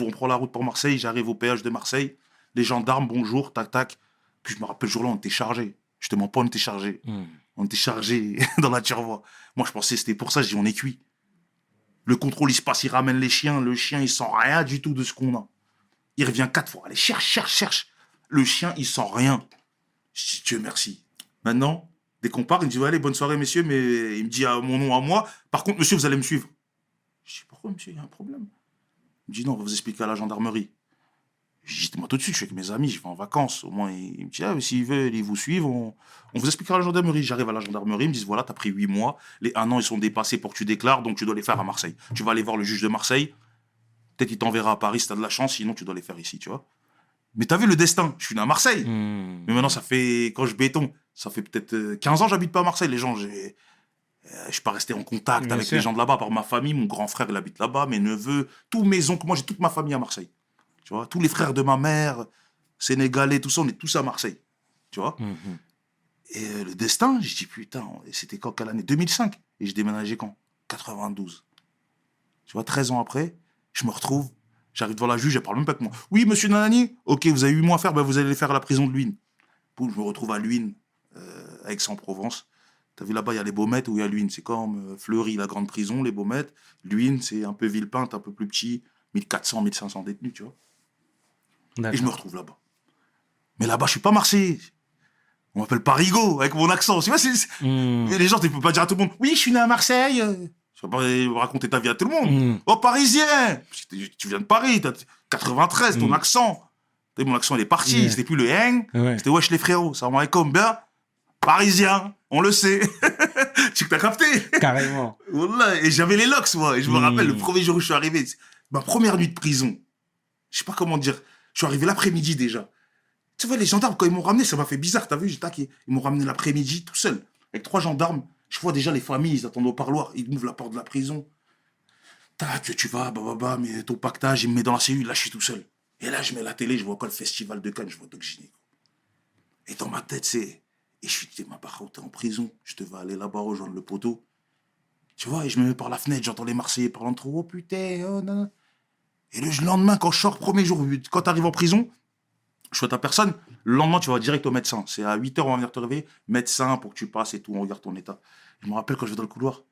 on prend la route pour Marseille, j'arrive au péage de Marseille, les gendarmes, bonjour, tac, tac. Puis je me rappelle, le jour-là, on était chargé. Je te mens pas, on était chargé. Hmm. On était chargé dans la turvoie. Moi, je pensais que c'était pour ça, je dis, on est cuit. Le contrôle, il se passe, il ramène les chiens, le chien, il sent rien du tout de ce qu'on a. Il revient quatre fois, allez, cherche, cherche, cherche. Le chien, il sent rien. Je dis, Dieu merci. Maintenant, dès qu'on part, il me dit, allez, bonne soirée, messieurs, mais il me dit à mon nom à moi. Par contre, monsieur, vous allez me suivre. Je dis, pourquoi, monsieur, il y a un problème? Il me dit, non, on va vous expliquer à la gendarmerie. Je dis, moi, tout de suite, je suis avec mes amis, je vais en vacances. Au moins, il me dit, ah, s'ils veulent, ils vous suivent, on, on vous expliquera à la gendarmerie. J'arrive à la gendarmerie, ils me disent, voilà, t'as pris huit mois, les un an, ils sont dépassés pour que tu déclares, donc tu dois les faire à Marseille. Tu vas aller voir le juge de Marseille. Peut-être il t'enverra à Paris si t'as de la chance, sinon tu dois les faire ici, tu vois. Mais t'as vu le destin Je suis né à Marseille. Hmm. Mais maintenant, ça fait, quand je béton, ça fait peut-être euh, 15 ans que j'habite pas à Marseille. Les gens, j'ai, euh, je suis pas resté en contact Bien avec sûr. les gens de là-bas, par ma famille. Mon grand frère, il habite là-bas, mes neveux, tous mes oncles. Moi, j'ai toute ma famille à Marseille. Tu vois, tous les frères de ma mère, sénégalais, tout ça, on est tous à Marseille. Tu vois. Mhm. Et euh, le destin, j'ai dit, putain, c'était quand, quelle année? 2005. Et j'ai déménagé quand? 92. Tu vois, 13 ans après, je me retrouve, j'arrive devant la juge, elle parle même pas avec moi. Oui, monsieur Nanani, ok, vous avez 8 mois à faire, ben vous allez faire à la prison de Luynes. Je me retrouve à Luynes, euh, à Aix-en-Provence. T'as vu là-bas, il y a les Baumettes où il y a Luynes. C'est comme euh, Fleury, la grande prison, les Baumettes. Luynes, c'est un peu Villepinte, un peu plus petit, 1400, 1500 détenus, tu vois. Et je me retrouve là-bas. Mais là-bas, je suis pas Marseillais. On m'appelle Parigo, avec mon accent. Tu vois, c'est- c'est- Hmm. les gens, tu peux pas dire à tout le monde, oui, je suis né à Marseille. Tu vas pas raconter ta vie à tout le monde. Hmm. Oh, parisien Tu viens de Paris. t'as- 93, ton Mm. accent. Mon accent, il est parti. Yeah. C'était plus le hang. Ouais. C'était wesh les frérots. Ça va comme bien. Parisien, on le sait. tu t'as capté? Carrément. Et j'avais les locks, moi. Et je me Mm. rappelle, le premier jour où je suis arrivé, ma première nuit de prison. Je sais pas comment dire. Je suis arrivé l'après-midi déjà. Tu vois, les gendarmes, quand ils m'ont ramené, ça m'a fait bizarre. T'as vu, j'étais taqué. Ils m'ont ramené l'après-midi tout seul. Avec trois gendarmes. Je vois déjà les familles, ils attendent au parloir. Ils m'ouvrent la porte de la prison. Tac, tu vas, bah, mais ton pactage, il me met dans la cellule. Là, je suis tout seul. Et là, je mets la télé, je vois quoi le festival de Cannes, je vois Doc. Et dans ma tête, c'est. Et je suis dit, ma barre, t'es en prison. Je te vais aller là-bas rejoindre le poteau. Tu vois, et je me mets par la fenêtre, j'entends les Marseillais parlant trop. Oh putain, oh. Et le lendemain, quand je sors, premier jour, quand t'arrives en prison, je suis à ta personne. Le lendemain, tu vas direct au médecin. C'est à 8 h, on va venir te réveiller. Médecin pour que tu passes et tout, on regarde ton état. Je me rappelle quand je vais dans le couloir.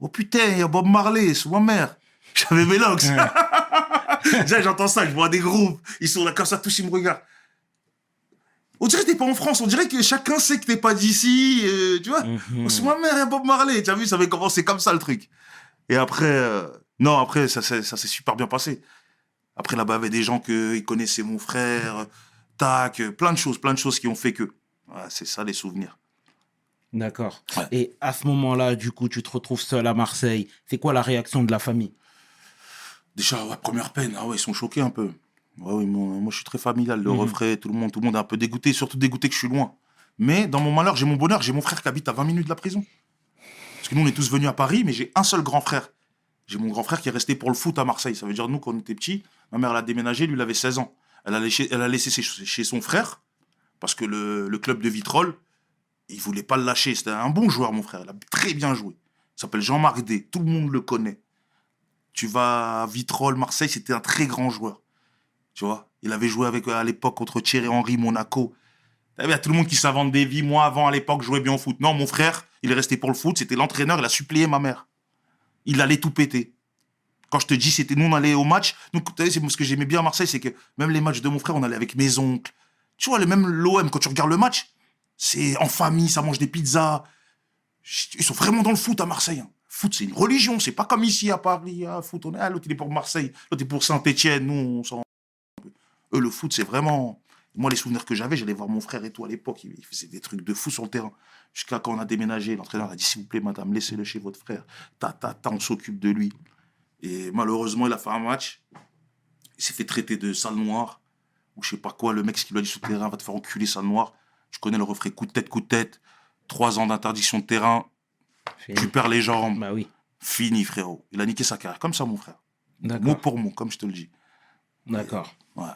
Oh putain, il y a Bob Marley, sous ma mère. J'avais mes locks. J'entends ça, je vois des groupes. Ils sont là comme ça, tous ils me regardent. On dirait que t'es pas en France. On dirait que chacun sait que t'es pas d'ici. euh, tu vois Mhm. Sous ma mère, il y a Bob Marley. Tu as vu, ça avait commencé comme ça le truc. Et après, euh, non, après, ça, s'est- ça s'est super bien passé. Après, là-bas, il y avait des gens qui connaissaient mon frère, tac, euh, plein de choses, plein de choses qui ont fait que. Ouais, c'est ça les souvenirs. D'accord. Ouais. Et à ce moment-là, du coup, tu te retrouves seul à Marseille. C'est quoi la réaction de la famille? Déjà, ouais, première peine, ah ouais, ils sont choqués un peu. Ouais, oui, moi, moi, je suis très familial, le Mhm. refrain, tout le monde, tout le monde est un peu dégoûté, surtout dégoûté que je suis loin. Mais dans mon malheur, j'ai mon bonheur, j'ai mon frère qui habite à 20 minutes de la prison. Parce que nous, on est tous venus à Paris, mais j'ai un seul grand frère. J'ai mon grand frère qui est resté pour le foot à Marseille. Ça veut dire, nous, quand on était petits, ma mère, elle a déménagé, lui, il avait 16 ans. Elle a laissé, elle a laissé chez, chez son frère, parce que le, club de Vitrolles, il voulait pas le lâcher. C'était un bon joueur, mon frère. Il a très bien joué. Il s'appelle Jean-Marc D. Tout le monde le connaît. Tu vas à Vitrolles, Marseille, c'était un très grand joueur. Tu vois Il avait joué avec, à l'époque contre Thierry Henry, Monaco. Il y a tout le monde qui s'invente des vies. Moi, avant, à l'époque, je jouais bien au foot. Non, mon frère, il est resté pour le foot. C'était l'entraîneur, il a suppléé ma mère. Il allait tout péter. Quand je te dis, c'était nous, on allait au match. C'est ce que j'aimais bien à Marseille, c'est que même les matchs de mon frère, on allait avec mes oncles. Tu vois, même l'OM, quand tu regardes le match, c'est en famille, ça mange des pizzas. Ils sont vraiment dans le foot à Marseille. hein. Foot, c'est une religion. C'est pas comme ici à Paris. Ah, foot, on est, ah, l'autre, il est pour Marseille. L'autre est pour Saint-Etienne. Nous, on s'en. Eux, le foot, c'est vraiment. Moi, les souvenirs que j'avais, j'allais voir mon frère et tout à l'époque. Il faisait des trucs de fou sur le terrain. Jusqu'à quand on a déménagé, l'entraîneur a dit S'il vous plaît, madame, laissez-le chez votre frère. Ta, ta, ta, on s'occupe de lui. Et malheureusement, il a fait un match. Il s'est fait traiter de sale noir. Ou je sais pas quoi. Le mec, ce qu'il lui a dit sur le terrain, va te faire enculer, sale noir. Je connais le refrain coup de tête, coup de tête. Trois ans d'interdiction de terrain. Tu perds les jambes. Bah oui. Fini, frérot. Il a niqué sa carrière. Comme ça, mon frère. Mot pour mot, comme je te le dis. D'accord. Ouais.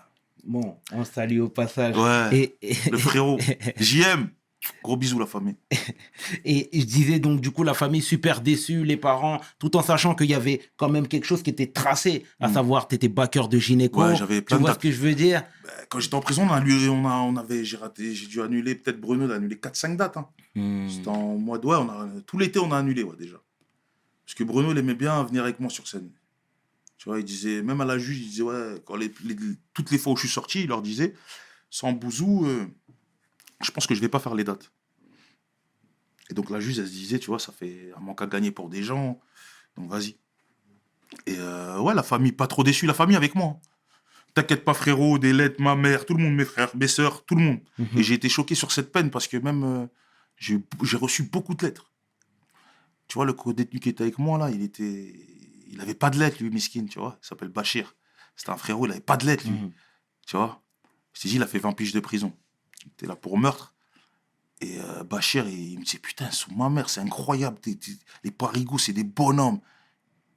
Bon, on salue au passage. Ouais. Et, et, Le frérot. JM. Gros bisous, la famille. et je disais donc, du coup, la famille super déçue, les parents, tout en sachant qu'il y avait quand même quelque chose qui était tracé, à Mm. savoir, tu étais backer de gynéco. Ouais, j'avais plein Tu de vois ce que je veux dire? Quand j'étais en prison, on, a on, a, on avait, j'ai raté, j'ai dû annuler, peut-être Bruno, a annulé 4-5 dates. hein. Hmm. C'était en mois de ouais, on a, tout l'été, on a annulé, ouais, déjà. Parce que Bruno, il aimait bien venir avec moi sur scène. Tu vois, il disait, même à la juge, il disait, ouais, quand les, les- toutes les fois où je suis sorti, il leur disait, sans bouzou, euh, je pense que je vais pas faire les dates. Et donc la juge, elle se disait, tu vois, ça fait un manque à gagner pour des gens, donc vas-y. Et euh, ouais, la famille, pas trop déçue, la famille avec moi. T'inquiète pas, frérot, des lettres, ma mère, tout le monde, mes frères, mes sœurs, tout le monde. Mhm. Et j'ai été choqué sur cette peine parce que même euh, j'ai reçu beaucoup de lettres. Tu vois, le co-détenu qui était avec moi, là, il était. Il avait pas de lettres, lui, Miskin, tu vois. Il s'appelle Bachir. C'était un frérot, il avait pas de lettres, lui. Mhm. Tu vois? Je t'ai dit, il a fait 20 piges de prison. Était là pour meurtre. Et euh, Bachir, il, il me disait, putain, sous ma mère, c'est incroyable. t'es- t'es- les parigots, c'est des bonhommes.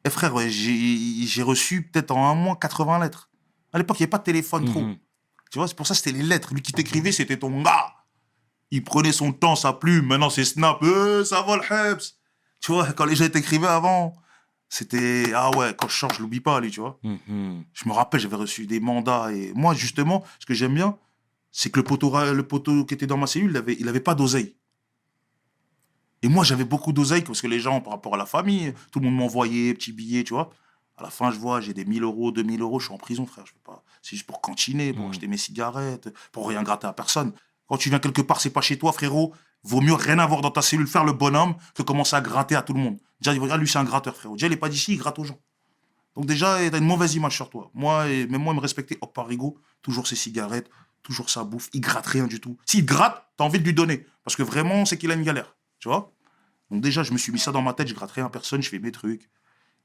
Et frère, ouais, j'ai j'ai reçu peut-être en un mois 80 lettres. À l'époque, il n'y avait pas de téléphone trop. Mhm. Tu vois, c'est pour ça que c'était les lettres. Lui qui t'écrivait, c'était ton gars. Il prenait son temps, sa plume. Maintenant, c'est Snap. Euh, ça va le Hebs. Tu vois, quand les gens t'écrivaient avant, c'était. Ah ouais, quand je change, je l'oublie pas, lui, tu vois. Mhm. Je me rappelle, j'avais reçu des mandats. Et moi, justement, ce que j'aime bien, c'est que le poteau, le poteau qui était dans ma cellule, il avait, il avait pas d'oseille. Et moi, j'avais beaucoup d'oseille parce que les gens, par rapport à la famille, tout le monde m'envoyait petits billets, tu vois. À la fin, je vois, j'ai des 1000 euros, 2000 euros, je suis en prison, frère. Je peux pas. C'est juste pour cantiner, pour Mhm. acheter mes cigarettes, pour rien gratter à personne. Quand tu viens quelque part, c'est pas chez toi, frérot. Vaut mieux rien avoir dans ta cellule, faire le bonhomme, que commencer à gratter à tout le monde. Déjà, ah, lui, c'est un gratteur, frérot. Déjà, il est pas d'ici, il gratte aux gens. Donc déjà, t'as une mauvaise image sur toi. Moi, et même moi, il me respectait. Hop, Parigo, toujours ses cigarettes, toujours sa bouffe. Il gratte rien du tout. S'il gratte, t'as envie de lui donner. Parce que vraiment, c'est qu'il a une galère. Tu vois Donc déjà, je me suis mis ça dans ma tête. Je gratte rien à personne. Je fais mes trucs.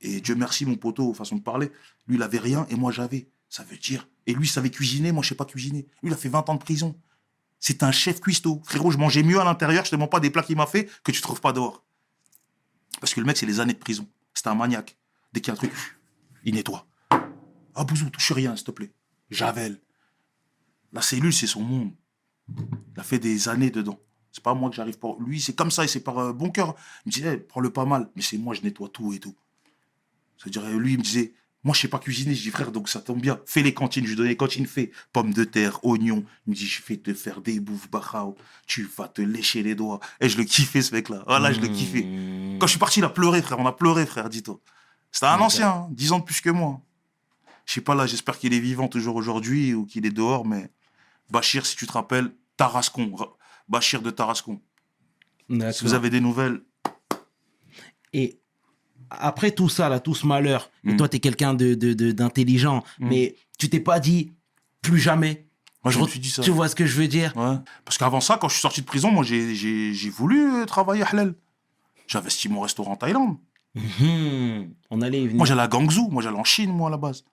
Et Dieu merci, mon poteau, façon de parler. Lui, il avait rien et moi, j'avais. Ça veut dire. Et lui, il savait cuisiner. Moi, je sais pas cuisiner. Lui, il a fait 20 ans de prison. C'est un chef cuistot. Frérot, je mangeais mieux à l'intérieur. Je te mens pas des plats qu'il m'a fait que tu trouves pas dehors. Parce que le mec, c'est les années de prison. C'était un maniaque. Dès qu'il y a un truc, il nettoie. Ah, Bouzou, touche rien, s'il te plaît. Javel. La cellule, c'est son monde. Il a fait des années dedans. C'est pas moi que j'arrive pour lui, c'est comme ça et c'est par euh, bon cœur. Il me disait, prends-le pas mal, mais c'est moi, je nettoie tout et tout. C'est-à-dire, lui, il me disait, moi, je sais pas cuisiner. Je dis, frère, donc ça tombe bien. Fais les cantines. Je lui donnais les cantines, fais pommes de terre, oignons. Il me dit, je vais te faire des bouffes bachao. Tu vas te lécher les doigts. Et je le kiffais, ce mec-là. Voilà, je le kiffais. Quand je suis parti, il a pleuré, frère. On a pleuré, frère, dis-toi. C'était un ancien, hein, 10 ans de plus que moi. Je sais pas là, j'espère qu'il est vivant toujours aujourd'hui ou qu'il est dehors, mais Bachir, si tu te rappelles, Tarascon. Ra- Bachir de Tarascon. Si vous avez des nouvelles, Et après tout ça, là, tout ce malheur, et Mm. toi, tu es quelqu'un de, de- de- d'intelligent, Mm. mais tu t'es pas dit plus jamais. moi je Re- me suis dit ça. Tu vois ce que je veux dire? Ouais. Parce qu'avant ça, quand je suis sorti de prison, moi j'ai- voulu euh, travailler à Halal. J'ai investi mon restaurant en Thaïlande. Mhm. On allait. Moi j'allais à Guangzhou, moi j'allais en Chine, moi à la base.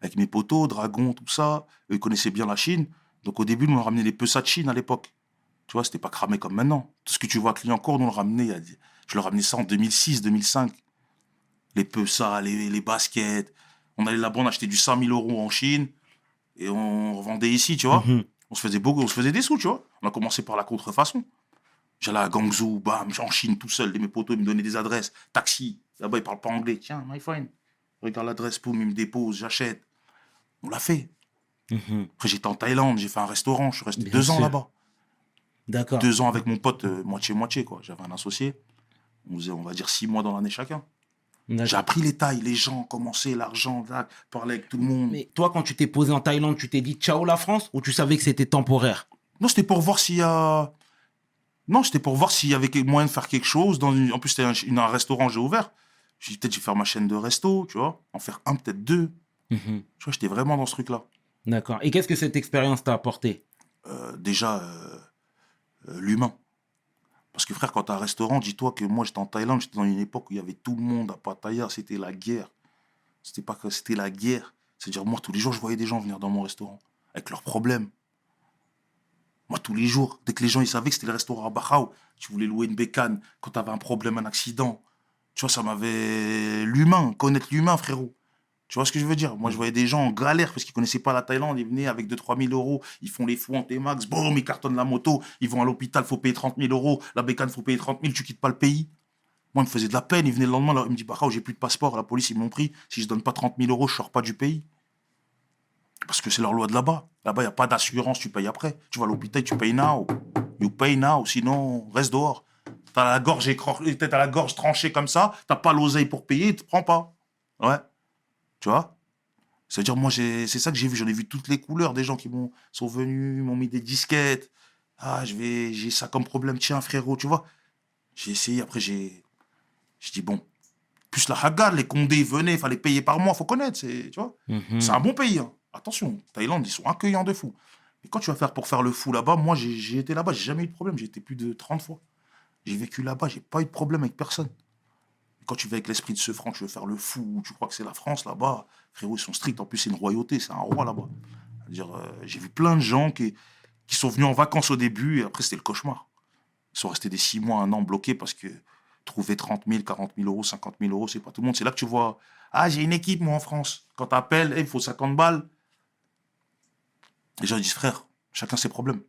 Avec mes potos, dragons, tout ça. Eux, ils connaissaient bien la Chine. Donc au début, nous on ramenait les pessas de Chine à l'époque. Tu vois, c'était pas cramé comme maintenant. Tout ce que tu vois à Clignancourt, nous on le ramenait. Je le ramenais ça en 2006, 2005. Les les, les baskets. On allait là-bas, on achetait du 100 000 euros en Chine. Et on revendait ici, tu vois. Mhm. On se faisait beaucoup, on se faisait des sous, tu vois. On a commencé par la contrefaçon. J'allais à Guangzhou, bam, en Chine tout seul. Mes potos, ils me donnaient des adresses. Taxi. Là-bas, ils parlent pas anglais. Tiens, my friend. Regarde l'adresse, poum, ils me déposent, j'achète. On l'a fait. Mhm. Après, j'étais en Thaïlande, j'ai fait un restaurant. Je suis resté Bien deux ans là-bas. D'accord. Deux ans avec mon pote, euh, moitié-moitié, quoi. J'avais un associé. On faisait, on va dire, six mois dans l'année chacun. J'ai appris les tailles, les gens, comment c'est, l'argent, parler avec tout le monde. Mais toi, quand tu t'es posé en Thaïlande, tu t'es dit ciao la France ou tu savais que c'était temporaire? Non, c'était pour voir s'il y a. Non, c'était pour voir s'il y avait moyen de faire quelque chose. Dans une... En plus, c'était un, un restaurant, j'ai ouvert. J'ai dit, peut-être, je vais faire ma chaîne de resto, tu vois. En faire un, peut-être deux. Mhm. Tu vois, j'étais vraiment dans ce truc-là. D'accord. Et qu'est-ce que cette expérience t'a apporté Euh, déjà, euh, euh, l'humain. Parce que, frère, quand t'as un restaurant, dis-toi que moi, j'étais en Thaïlande, j'étais dans une époque où il y avait tout le monde à Pattaya. C'était la guerre. C'était pas que c'était la guerre. C'est-à-dire, moi, tous les jours, je voyais des gens venir dans mon restaurant avec leurs problèmes. Moi, tous les jours, dès que les gens ils savaient que c'était le restaurant à Bachao, tu voulais louer une bécane quand tu avais un problème, un accident. Tu vois, ça m'avait. L'humain, connaître l'humain, frérot. Tu vois ce que je veux dire? Moi, je voyais des gens en galère parce qu'ils connaissaient pas la Thaïlande. Ils venaient avec 2-3 000 euros. Ils font les fous en T-Max. Boum, ils cartonnent la moto. Ils vont à l'hôpital, faut payer 30 000 euros. La bécane, faut payer 30 000. Tu quittes pas le pays. Moi, il me faisait de la peine. Il venait le lendemain. Là, il me dit Bachao, j'ai plus de passeport. La police, ils m'ont pris. Si je donne pas 30 000 euros, je sors pas du pays. Parce que c'est leur loi de là-bas. Là-bas, il n'y a pas d'assurance, tu payes après. Tu vas à l'hôpital, tu payes now. You pay now, sinon, reste dehors. T'as la gorge écran- t'as la gorge tranchée comme ça, t'as pas l'oseille pour payer, tu prends pas. Ouais. Tu vois? C'est-à-dire, moi, j'ai- c'est ça que j'ai vu. J'en ai vu toutes les couleurs des gens qui m'ont, sont venus, m'ont mis des disquettes. Ah, je vais, j'ai ça comme problème. Tiens, frérot, tu vois? J'ai essayé, après, j'ai, j'ai dit, bon. Plus la Haggard, les Condés venaient, fallait payer par mois, faut connaître, c'est, tu vois? Mhm. C'est un bon pays. hein. Attention, Thaïlande, ils sont accueillants de fou. Mais quand tu vas faire pour faire le fou là-bas, moi, j'ai j'ai été là-bas, j'ai jamais eu de problème. J'ai été plus de 30 fois. J'ai vécu là-bas, j'ai pas eu de problème avec personne. Quand tu vas avec l'esprit de ce franc, tu veux faire le fou, tu crois que c'est la France là-bas, frérot, ils sont stricts. En plus, c'est une royauté, c'est un roi là-bas. Euh, j'ai vu plein de gens qui, sont venus en vacances au début et après, c'était le cauchemar. Ils sont restés des 6 mois, un an bloqués parce que trouver 30 000, 40 000 euros, 50 000 euros, c'est pas tout le monde. C'est là que tu vois, ah, j'ai une équipe, moi, en France. Quand tu appelles, il faut 50 balles. Les gens disent, frère, chacun ses problèmes.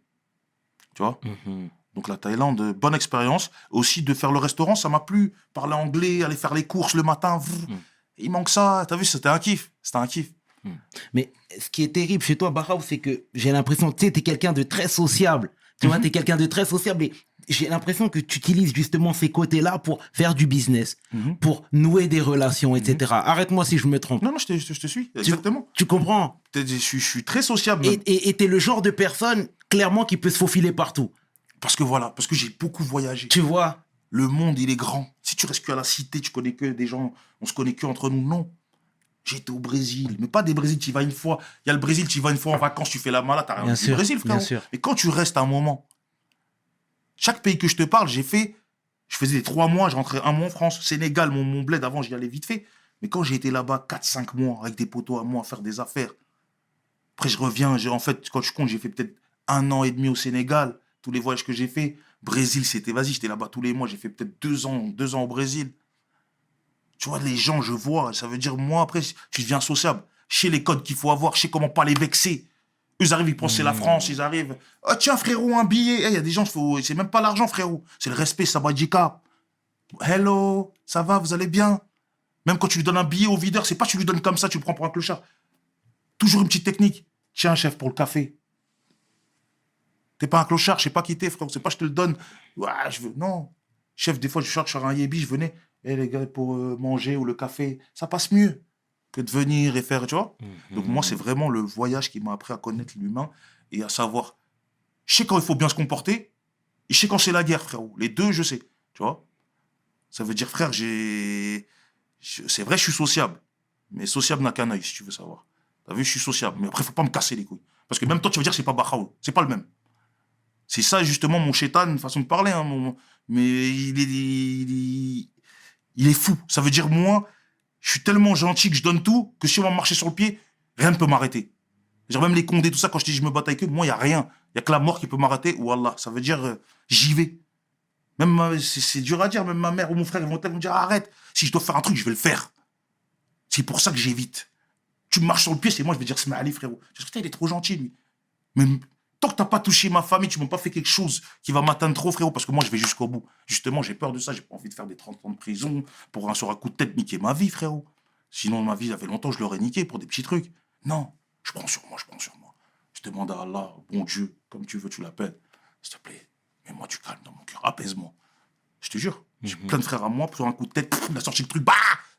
Tu vois? Mhm. Donc la Thaïlande, euh, bonne expérience. Aussi de faire le restaurant, ça m'a plu. Parler anglais, aller faire les courses le matin. vrr. Mm. Il manque ça. T'as vu, c'était un kiff. C'était un kiff. Mais ce qui est terrible chez toi, Barao, c'est que j'ai l'impression que tu es quelqu'un de très sociable. Tu vois, tu es quelqu'un de très sociable et j'ai l'impression que tu utilises justement ces côtés-là pour faire du business, Mhm. pour nouer des relations, etc. Arrête-moi si je me trompe. Non, non, je te, je suis. Exactement. Tu comprends? T'es- Je, suis- je suis très sociable. Et même. et- et t'es le genre de personne, clairement, qui peut se faufiler partout. Parce que voilà, parce que j'ai beaucoup voyagé. Tu vois? Le monde, il est grand. Si tu restes que à la cité, tu connais que des gens, on se connaît que entre nous. Non. J'étais au Brésil, mais pas des Brésil, tu y vas une fois. Il y a le Brésil, tu y vas une fois en vacances, tu fais la malade, t'as rien sûr, Brésil, sûr. Mais quand tu restes un moment, chaque pays que je te parle, j'ai fait, je faisais des trois mois, je rentrais un mois en France, Sénégal, mon, mon bled avant, j'y allais vite fait. Mais quand j'ai été là-bas 4-5 mois avec des poteaux à moi à faire des affaires, après je reviens, j'ai en fait, quand je compte, j'ai fait peut-être un an et demi au Sénégal, tous les voyages que j'ai fait. Brésil, c'était, vas-y, j'étais là-bas tous les mois, j'ai fait peut-être deux ans, deux ans au Brésil. Tu vois, les gens, je vois, ça veut dire, moi, après, je deviens sociable. Je sais les codes qu'il faut avoir, je sais comment pas les vexer. Ils arrivent, ils pensent c'est la France, ils arrivent. Oh, tiens, frérot, un billet. Eh, Il y a des gens, faut... c'est même pas l'argent, frérot. C'est le respect, sabadjika. Hello, ça va, vous allez bien? Même quand tu lui donnes un billet au videur, c'est pas tu lui donnes comme ça, tu le prends pour un clochard. Toujours une petite technique. Tiens, chef, pour le café. T'es pas un clochard, je sais pas qui t'es, frère. C'est pas je te le donne. Je veux. Non. Chef, des fois, je cherche un yébi, je venais. Eh, les gars, pour euh, manger ou le café, ça passe mieux que de venir et faire, tu vois. Donc, moi, c'est vraiment le voyage qui m'a appris à connaître l'humain et à savoir. Je sais quand il faut bien se comporter et je sais quand c'est la guerre, frérot. Les deux, je sais, tu vois. Ça veut dire, frère, j'ai. C'est vrai, je suis sociable. Mais sociable n'a qu'un œil, si tu veux savoir. T'as vu, je suis sociable. Mais après, faut pas me casser les couilles. Parce que même toi, tu vas dire, c'est pas Bahaou. C'est pas le même. C'est ça, justement, mon chétan, façon de parler. hein, Mais il est, il, est, il est fou. Ça veut dire, moi, je suis tellement gentil que je donne tout, que si on va marcher sur le pied, rien ne peut m'arrêter. Genre, même les condés, tout ça, quand je dis je me bats avec eux, moi, il n'y a rien. Il n'y a que la mort qui peut m'arrêter. Ou. Ça veut dire, euh, j'y vais. Même c'est dur à dire, même ma mère ou mon frère, ils vont tellement me dire, arrête. Si je dois faire un truc, je vais le faire. C'est pour ça que j'évite. Tu marches sur le pied, c'est moi, je vais dire, c'est Ali, frérot. Je dis, il est trop gentil, lui. Mais tant que t'as pas touché ma famille, tu m'as pas fait quelque chose qui va m'atteindre trop, frérot, parce que moi, je vais jusqu'au bout. Justement, j'ai peur de ça, j'ai pas envie de faire des 30 ans de prison pour un sur un coup de tête niquer ma vie, frérot. Sinon, ma vie, ça fait longtemps, je l'aurais niqué pour des petits trucs. Non, je prends sur moi, je prends sur moi. Je demande à Allah, bon Dieu, comme tu veux, tu l'appelles. S'il te plaît, mets-moi du calme dans mon cœur, apaise-moi. Je te jure, j'ai plein de frères à moi, sur un coup de tête, il a sorti le truc, bah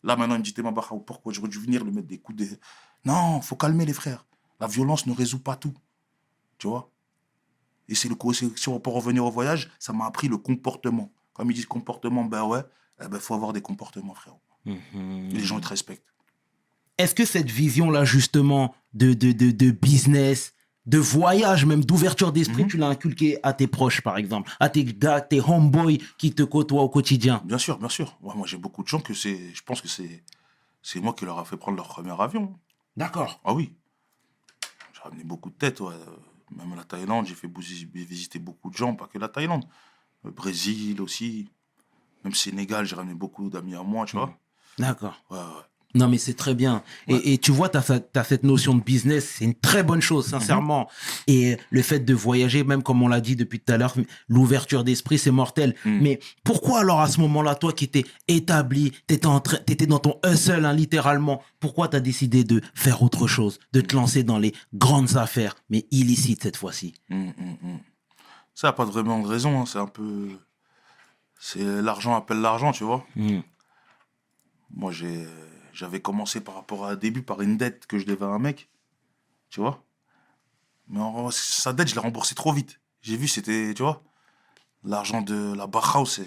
Là, maintenant, il me dit, t'es ma barra, pourquoi j'aurais dû venir lui mettre des coups de. Non, faut calmer les frères. La violence ne résout pas tout. Tu vois? Et c'est le si on peut revenir au voyage, ça m'a appris le comportement. Comme ils disent comportement, ben ouais, eh ben faut avoir des comportements, frérot. Les gens ils te respectent. Est-ce que cette vision-là, justement, de, de, de, de business, de voyage, même d'ouverture Mhm. d'esprit, tu l'as inculqué à tes proches, par exemple, à tes gars, tes homeboys qui te côtoient au quotidien? Bien sûr, bien sûr. Ouais, moi, j'ai beaucoup de gens que c'est. Je pense que c'est. C'est moi qui leur a fait prendre leur premier avion. D'accord. Ah oui. J'ai ramené beaucoup de têtes, ouais. Même la Thaïlande, j'ai fait visiter beaucoup de gens, pas que la Thaïlande. Le Brésil aussi. Même Sénégal, j'ai ramené beaucoup d'amis à moi, tu vois. D'accord. Ouais, ouais. Non, mais c'est très bien. Et, et tu vois, tu as, cette notion de business, c'est une très bonne chose, sincèrement. Et le fait de voyager, même comme on l'a dit depuis tout à l'heure, l'ouverture d'esprit, c'est mortel. Mm. Mais pourquoi alors à ce moment-là, toi qui étais établi, tu étais, dans ton hustle, hein, littéralement, pourquoi tu as décidé de faire autre chose, de te lancer dans les grandes affaires, mais illicites cette fois-ci? Hum. Ça n'a pas vraiment de raison, hein, c'est un peu. C'est l'argent appelle l'argent, tu vois. Moi, j'ai, j'avais commencé par rapport à un début par une dette que je devais à un mec, tu vois. Mais en- sa dette, je l'ai remboursée trop vite. J'ai vu, c'était, tu vois, l'argent de la Bachau, c'est.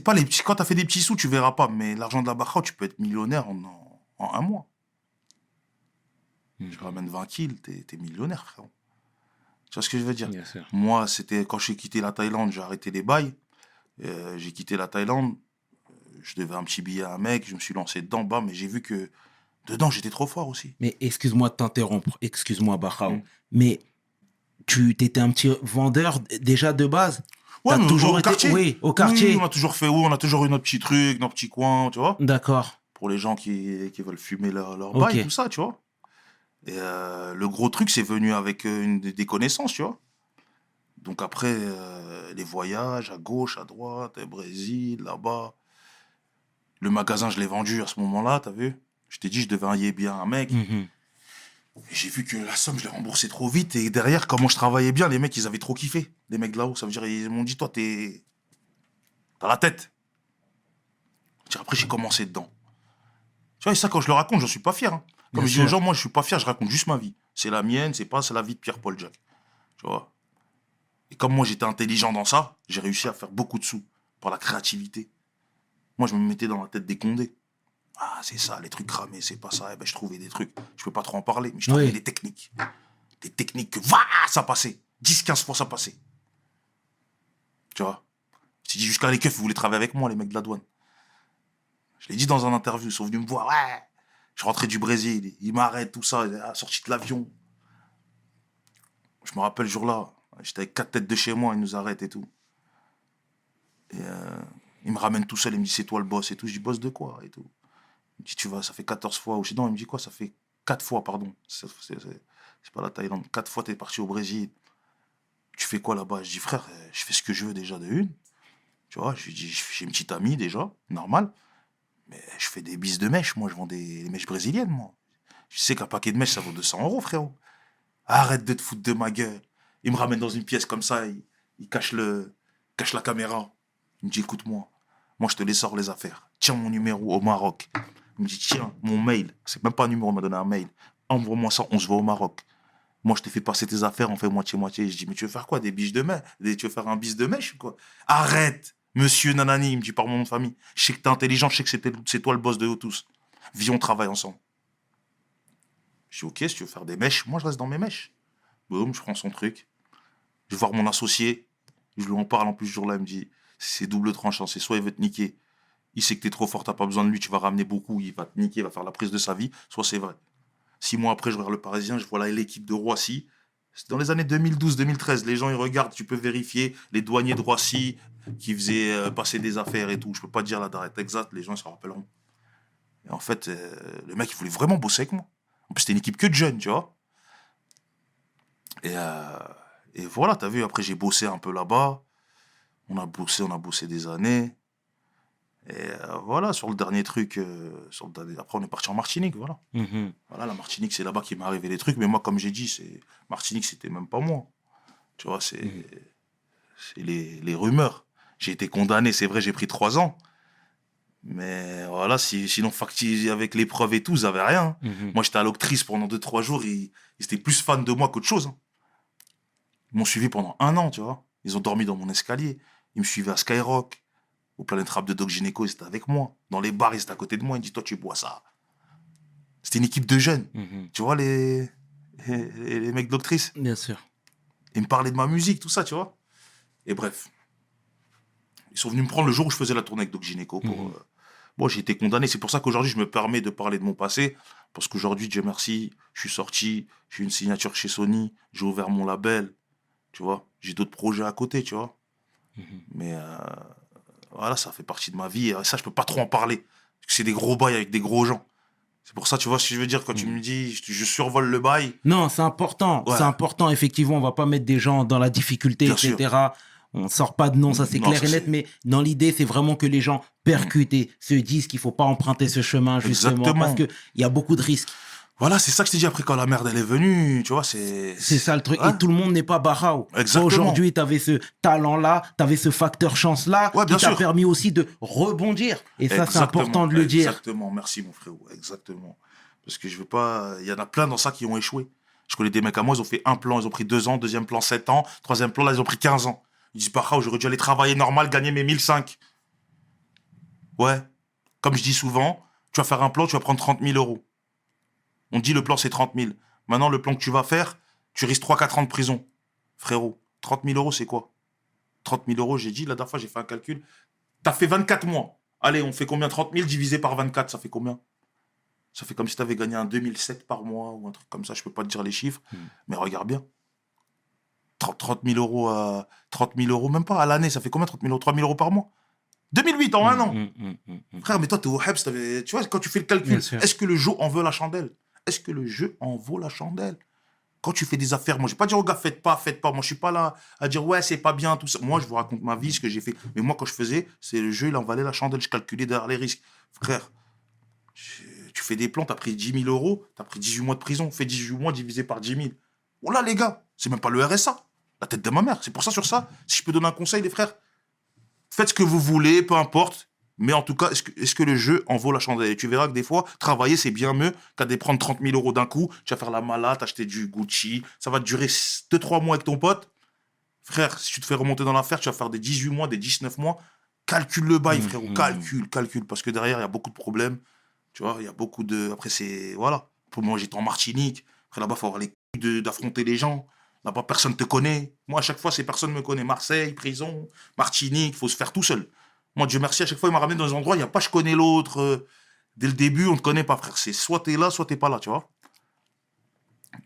pas les petits. Quand t'as fait des petits sous, tu verras pas. Mais l'argent de la Bachau, tu peux être millionnaire en, en, un mois. Tu ramènes 20 kills, t'es, t'es millionnaire, frérot. Tu vois ce que je veux dire? Moi, c'était quand j'ai quitté la Thaïlande, j'ai arrêté les bails. Euh, j'ai quitté la Thaïlande. Je devais un petit billet à un mec. Je me suis lancé dedans, bas, mais j'ai vu que dedans, j'étais trop fort aussi. Mais excuse-moi de t'interrompre, excuse-moi, Bahao. Mm. Mais tu étais un petit vendeur déjà de base? Ouais, mais toujours au été- quartier. oui, au quartier. Oui, on a toujours fait, oui, on a toujours eu notre petit truc, notre petit coin, tu vois. D'accord. Pour les gens qui, qui veulent fumer leur, leur Ok. bail, tout ça, tu vois. Et euh, le gros truc, c'est venu avec euh, une, des connaissances, tu vois. Donc après, euh, les voyages à gauche, à droite, au Brésil, là-bas. Le magasin, je l'ai vendu à ce moment-là, t'as vu? Je t'ai dit, je devais un bien à un mec. Mhm. Et j'ai vu que la somme, je l'ai remboursée trop vite. Et derrière, comment je travaillais bien, les mecs, ils avaient trop kiffé. Les mecs de là-haut, ça veut dire, ils m'ont dit, toi, t'es. T'as la tête. Après, j'ai commencé dedans. Tu vois, et ça, quand je le raconte, je suis pas fier. hein. Comme Bien je dis aux gens, moi, je suis pas fier, je raconte juste ma vie. C'est la mienne, c'est pas c'est la vie de Pierre-Paul Jack. Tu vois? Et comme moi, j'étais intelligent dans ça, j'ai réussi à faire beaucoup de sous par la créativité. Moi, je me mettais dans la tête des condés. Ah, c'est ça, les trucs cramés, c'est pas ça. Eh ben, je trouvais des trucs. Je peux pas trop en parler, mais je trouvais Oui. des techniques. Des techniques que, va, ça passait. 10, 15 fois, ça passait. Tu vois? Je dit jusqu'à les keufs, vous voulez travailler avec moi, les mecs de la douane. Je l'ai dit dans un interview, ils sont venus me voir. Ouais. Je rentrais du Brésil, ils m'arrêtent, tout ça, à la sortie de l'avion. Je me rappelle le jour-là, j'étais avec quatre têtes de chez moi, ils nous arrêtent et tout. Et euh, ils me ramènent tout seul, ils me disent c'est toi le boss et tout. Je dis boss de quoi et tout. Il me dit tu vas, ça fait 14 fois. Ou je dis il me dit quoi Ça fait 4 fois, pardon. C'est pas la Thaïlande. 4 fois t'es parti au Brésil. Tu fais quoi là-bas? Je dis frère, euh, je fais ce que je veux déjà de une. Tu vois, je dis j'ai une petite amie déjà, normal. Mais je fais des bises de mèches, moi je vends des, des mèches brésiliennes, moi. Je sais qu'un paquet de mèches ça vaut 200 euros, frérot. Arrête de te foutre de ma gueule. Il me ramène dans une pièce comme ça, il, il cache, le, cache la caméra. Il me dit écoute-moi, moi je te les sors les affaires. Tiens mon numéro au Maroc. Il me dit tiens mon mail, c'est même pas un numéro, il m'a donné un mail. Envoie-moi ça, on se voit au Maroc. Moi je t'ai fait passer tes affaires, on fait moitié-moitié. Je dis mais tu veux faire quoi Des biches de Des- Tu veux faire un bis de mèche quoi? Arrête Monsieur Nanani, il me dit par mon nom de famille. Je sais que t'es intelligent, je sais que c'est toi le boss de eux tous. Viens, on travaille ensemble. Je dis ok, si tu veux faire des mèches, moi je reste dans mes mèches. Boum, je prends son truc. Je vais voir mon associé. Je lui en parle en plus ce jour-là. Il me dit c'est double tranchant. C'est soit il veut te niquer. Il sait que t'es trop fort, t'as pas besoin de lui, tu vas ramener beaucoup, il va te niquer, il va faire la prise de sa vie. Soit c'est vrai. Six mois après, je regarde le Parisien, je vois là l'équipe de Roissy. Dans les années 2012-2013. Les gens, ils regardent, tu peux vérifier les douaniers de Roissy qui faisaient euh, passer des affaires et tout. Je peux pas dire la date exacte, les gens se rappelleront. Et en fait, euh, le mec, il voulait vraiment bosser avec moi. En plus, c'était une équipe que de jeunes, tu vois. Et, euh, et voilà, t'as vu, après j'ai bossé un peu là-bas. On a bossé, on a bossé des années. Et euh, voilà, sur le dernier truc, euh, sur le dernier- après on est parti en Martinique, voilà. Mhm. Voilà, la Martinique, c'est là-bas qu'il m'est arrivé les trucs. Mais moi, comme j'ai dit, c'est Martinique, c'était même pas moi. Tu vois, c'est Mhm. les, les rumeurs. J'ai été condamné, c'est vrai, j'ai pris trois ans. Mais voilà, si, sinon, factice avec les preuves et tout, ils avaient rien. Mhm. Moi, j'étais à l'octrice pendant deux, trois jours. Ils, ils étaient plus fans de moi qu'autre chose. hein. Ils m'ont suivi pendant un an, tu vois. Ils ont dormi dans mon escalier. Ils me suivaient à Skyrock. Au Planet Rap de Doc Gynéco, ils étaient avec moi. Dans les bars, ils étaient à côté de moi. Ils me disent, toi, tu bois ça. C'était une équipe de jeunes. Mhm. Tu vois, les, les, les mecs d'octrice. Bien sûr. Ils me parlaient de ma musique, tout ça, tu vois. Et bref. Ils sont venus me prendre le jour où je faisais la tournée avec Doc Gynéco. Pour, Mhm. euh, Bon, j'ai été condamné. C'est pour ça qu'aujourd'hui, je me permets de parler de mon passé. Parce qu'aujourd'hui, Dieu merci, je suis sorti, j'ai une signature chez Sony, j'ai ouvert mon label, tu vois. J'ai d'autres projets à côté, tu vois. Mhm. Mais euh, voilà, ça fait partie de ma vie. Et ça, je peux pas trop en parler. C'est des gros bails avec des gros gens. C'est pour ça, tu vois ce que je veux dire, quand tu Mhm. me dis, je, je survole le bail. Non, c'est important. Ouais. C'est important, effectivement. On va pas mettre des gens dans la difficulté, Bien etc. On sort pas de nom, ça c'est clair et net, mais dans l'idée, c'est vraiment que les gens percutent et se disent qu'il faut pas emprunter ce chemin, justement, Exactement. parce qu'il y a beaucoup de risques. Voilà, c'est ça que je t'ai dit après quand la merde elle est venue, tu vois, c'est. C'est ça le truc. Ouais. Et tout le monde n'est pas Barao. Exactement. Aujourd'hui, tu avais ce talent-là, tu avais ce facteur chance-là, Ouais, qui t'a permis aussi de rebondir. Et ça, c'est important de le dire. Exactement, merci mon frérot, exactement. Parce que je veux pas. Il y en a plein dans ça qui ont échoué. Je connais des mecs à moi, ils ont fait un plan, ils ont pris deux ans, deuxième plan sept ans, troisième plan, là, ils ont pris 15 ans. Ils disent, bah, j'aurais dû aller travailler normal, gagner mes 1005. Ouais. Comme je dis souvent, tu vas faire un plan, tu vas prendre 30 000 euros. On dit le plan, c'est 30 000. Maintenant, le plan que tu vas faire, tu risques 3-4 ans de prison. Frérot, 30 000 euros, c'est quoi? 30 000 euros, j'ai dit, la dernière fois, j'ai fait un calcul. T'as fait 24 mois. Allez, on fait combien? 30 000 divisé par 24, ça fait combien? Ça fait comme si tu avais gagné un 2007 par mois ou un truc comme ça. Je peux pas te dire les chiffres, Hmm. mais regarde bien. 30, 30 000 euros, à, 30 000 euros, même pas à l'année, ça fait combien 30 000 euros? 3 000 euros par mois 2008 en un an. Mm, mm, mm, mm. Frère, mais toi, t'es au Hebs, t'avais- tu vois, quand tu fais le calcul, est-ce que le jeu en veut la chandelle? Est-ce que le jeu en vaut la chandelle? Quand tu fais des affaires, moi, je vais pas dire aux gars, faites pas, faites pas. Moi, je suis pas là à dire, ouais, c'est pas bien, tout ça. Moi, je vous raconte ma vie, ce que j'ai fait. Mais moi, quand je faisais, c'est le jeu, il en valait la chandelle. Je calculais derrière les risques. Frère, tu fais des plans, t'as pris 10 000 euros, t'as pris 18 mois de prison. Fais 18 mois divisé par 10 000. Oh là, les gars, c'est même pas le RSA. La tête de ma mère. C'est pour ça, sur ça, si je peux donner un conseil, les frères, faites ce que vous voulez, peu importe. Mais en tout cas, est-ce que, le jeu en vaut la chandelle? Et tu verras que des fois, travailler, c'est bien mieux qu'à de prendre 30 000 euros d'un coup. Tu vas faire la malade, acheter du Gucci. Ça va durer 2-3 mois avec ton pote. Frère, si tu te fais remonter dans l'affaire, tu vas faire des 18 mois, des 19 mois. Calcule le bail, Mmh, frérot. mmh. Calcule, calcule. Parce que derrière, il y a beaucoup de problèmes. Tu vois, il y a beaucoup de. Après, c'est. Voilà. Pour moi, j'étais en Martinique. Après, là-bas, il faut avoir les couilles d'affronter les gens. Là-bas, personne te connaît. Moi, à chaque fois, ces personnes me connaissent. Marseille, prison, Martinique, il faut se faire tout seul. Moi, Dieu merci, à chaque fois, il m'a ramené dans des endroits, il n'y a pas je connais l'autre. euh, Dès le début, on ne te connaît pas, frère. C'est soit t'es là, soit t'es pas là, tu vois.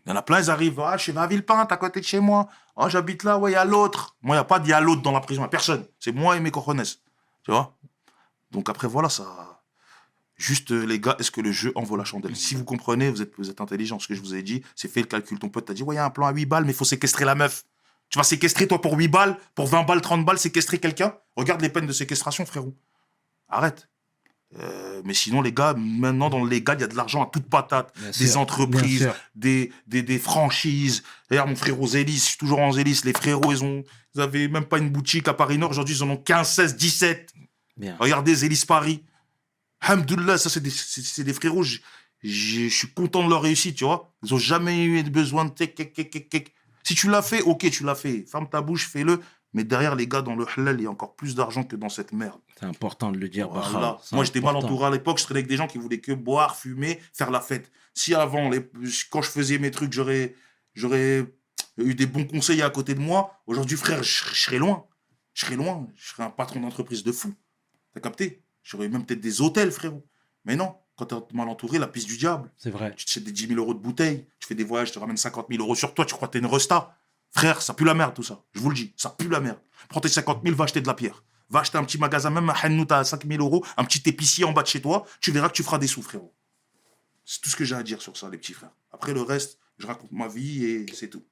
Il y en a plein, ils arrivent. Ah, je suis à Villepinte, à côté de chez moi. Ah, j'habite là, ouais, il y a l'autre. Moi, il n'y a pas d'il y a l'autre dans la prison. Personne. C'est moi et mes cojones. Tu vois Donc après, voilà, ça. Juste, euh, les gars, est-ce que le jeu en vaut la chandelle? Si vous comprenez, vous êtes, vous êtes intelligent. Ce que je vous ai dit, c'est fait le calcul. Ton pote t'a dit, ouais, il y a un plan à 8 balles, mais il faut séquestrer la meuf. Tu vas séquestrer, toi, pour 8 balles, pour 20 balles, 30 balles, séquestrer quelqu'un? Regarde les peines de séquestration, frérot. Arrête. Euh, mais sinon, les gars, maintenant, dans le légal, il y a de l'argent à toute patate. Bien des sûr, entreprises, des, des, des franchises. D'ailleurs, mon frérot Zélis, je suis toujours en Zélis. Les frérots, ils ont, ils avaient même pas une boutique à Paris Nord. Aujourd'hui, ils en ont 15, 16, 17. Bien. Regardez Zélis Paris. Hamdoullah, ça, c'est des, c'est- des frérots. Je suis content de leur réussite, tu vois. Ils ont jamais eu besoin de Si tu l'as fait, ok, tu l'as fait. Ferme ta bouche, fais-le. Mais derrière, les gars, dans le halal, il y a encore plus d'argent que dans cette merde. C'est important de le dire, Voilà. Moi, j'étais mal entouré à l'époque. Je traînais avec des gens qui voulaient que boire, fumer, faire la fête. Si avant, les... quand je faisais mes trucs, j'aurais, j'aurais eu des bons conseils à côté de moi, aujourd'hui, frère, je, je serais loin. Je serais loin. Je serais un patron d'entreprise de fou. T'as capté? J'aurais même peut-être des hôtels, frérot. Mais non, quand t'es mal entouré, la piste du diable. C'est vrai. Tu te jettes des 10 000 euros de bouteilles, tu fais des voyages, tu te ramènes 50 000 euros sur toi, tu crois que t'es une resta. Frère, ça pue la merde tout ça. Je vous le dis, ça pue la merde. Prends tes 50 000, va acheter de la pierre. Va acheter un petit magasin, même un Hannout à 5 000 euros, un petit épicier en bas de chez toi, tu verras que tu feras des sous, frérot. C'est tout ce que j'ai à dire sur ça, les petits frères. Après le reste, je raconte ma vie et c'est tout.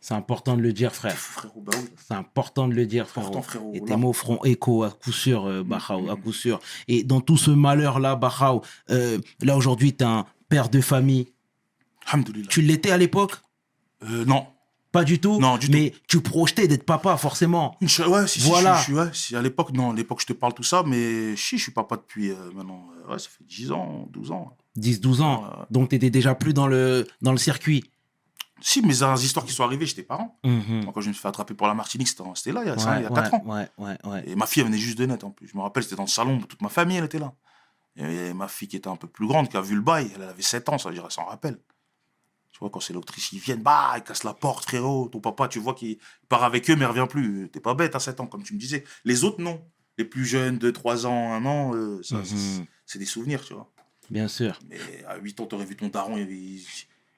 C'est important de le dire, frère. Frérot, bah oui. C'est important de le dire, frérot. Et tes Là. mots feront écho à coup sûr, euh, Bahao, à coup sûr. Et dans tout ce malheur-là, Bahao, euh, là aujourd'hui, tu es un père de famille. Tu l'étais à l'époque? Euh, non. Pas du tout? Non, du Mais tu projetais d'être papa, forcément. Ouais, si, si, Voilà. je, suis- je ouais, si, à l'époque, non, à l'époque, je te parle tout ça, mais si, je suis papa depuis euh, maintenant, ouais, ça fait 10 ans, 12 ans. 10-12 ans. Donc tu étais déjà plus dans le, dans le circuit. Si, mais les histoires qui sont arrivées, j'étais parent. Mhm. Moi, quand je me suis fait attraper pour la Martinique, c'était là, il y a, ça, Ouais, il y a ouais, 4 ans. ouais. Et ma fille, elle venait juste de naître en plus. Je me rappelle, c'était dans le salon, toute ma famille, elle était là. Et ma fille qui était un peu plus grande, qui a vu le bail, elle avait 7 ans, ça veut dire, elle s'en rappelle. Tu vois, quand c'est l'autrice, ils viennent, bah, ils cassent la porte, frérot. Ton papa, tu vois qu'il part avec eux, mais il revient plus. T'es pas bête à 7 ans, comme tu me disais. Les autres, non. Les plus jeunes, 2, 3 ans, 1 an, euh, ça, Mhm. c'est- des souvenirs, tu vois. Bien sûr, Mais à 8 ans, t'aurais vu ton daron, il, il,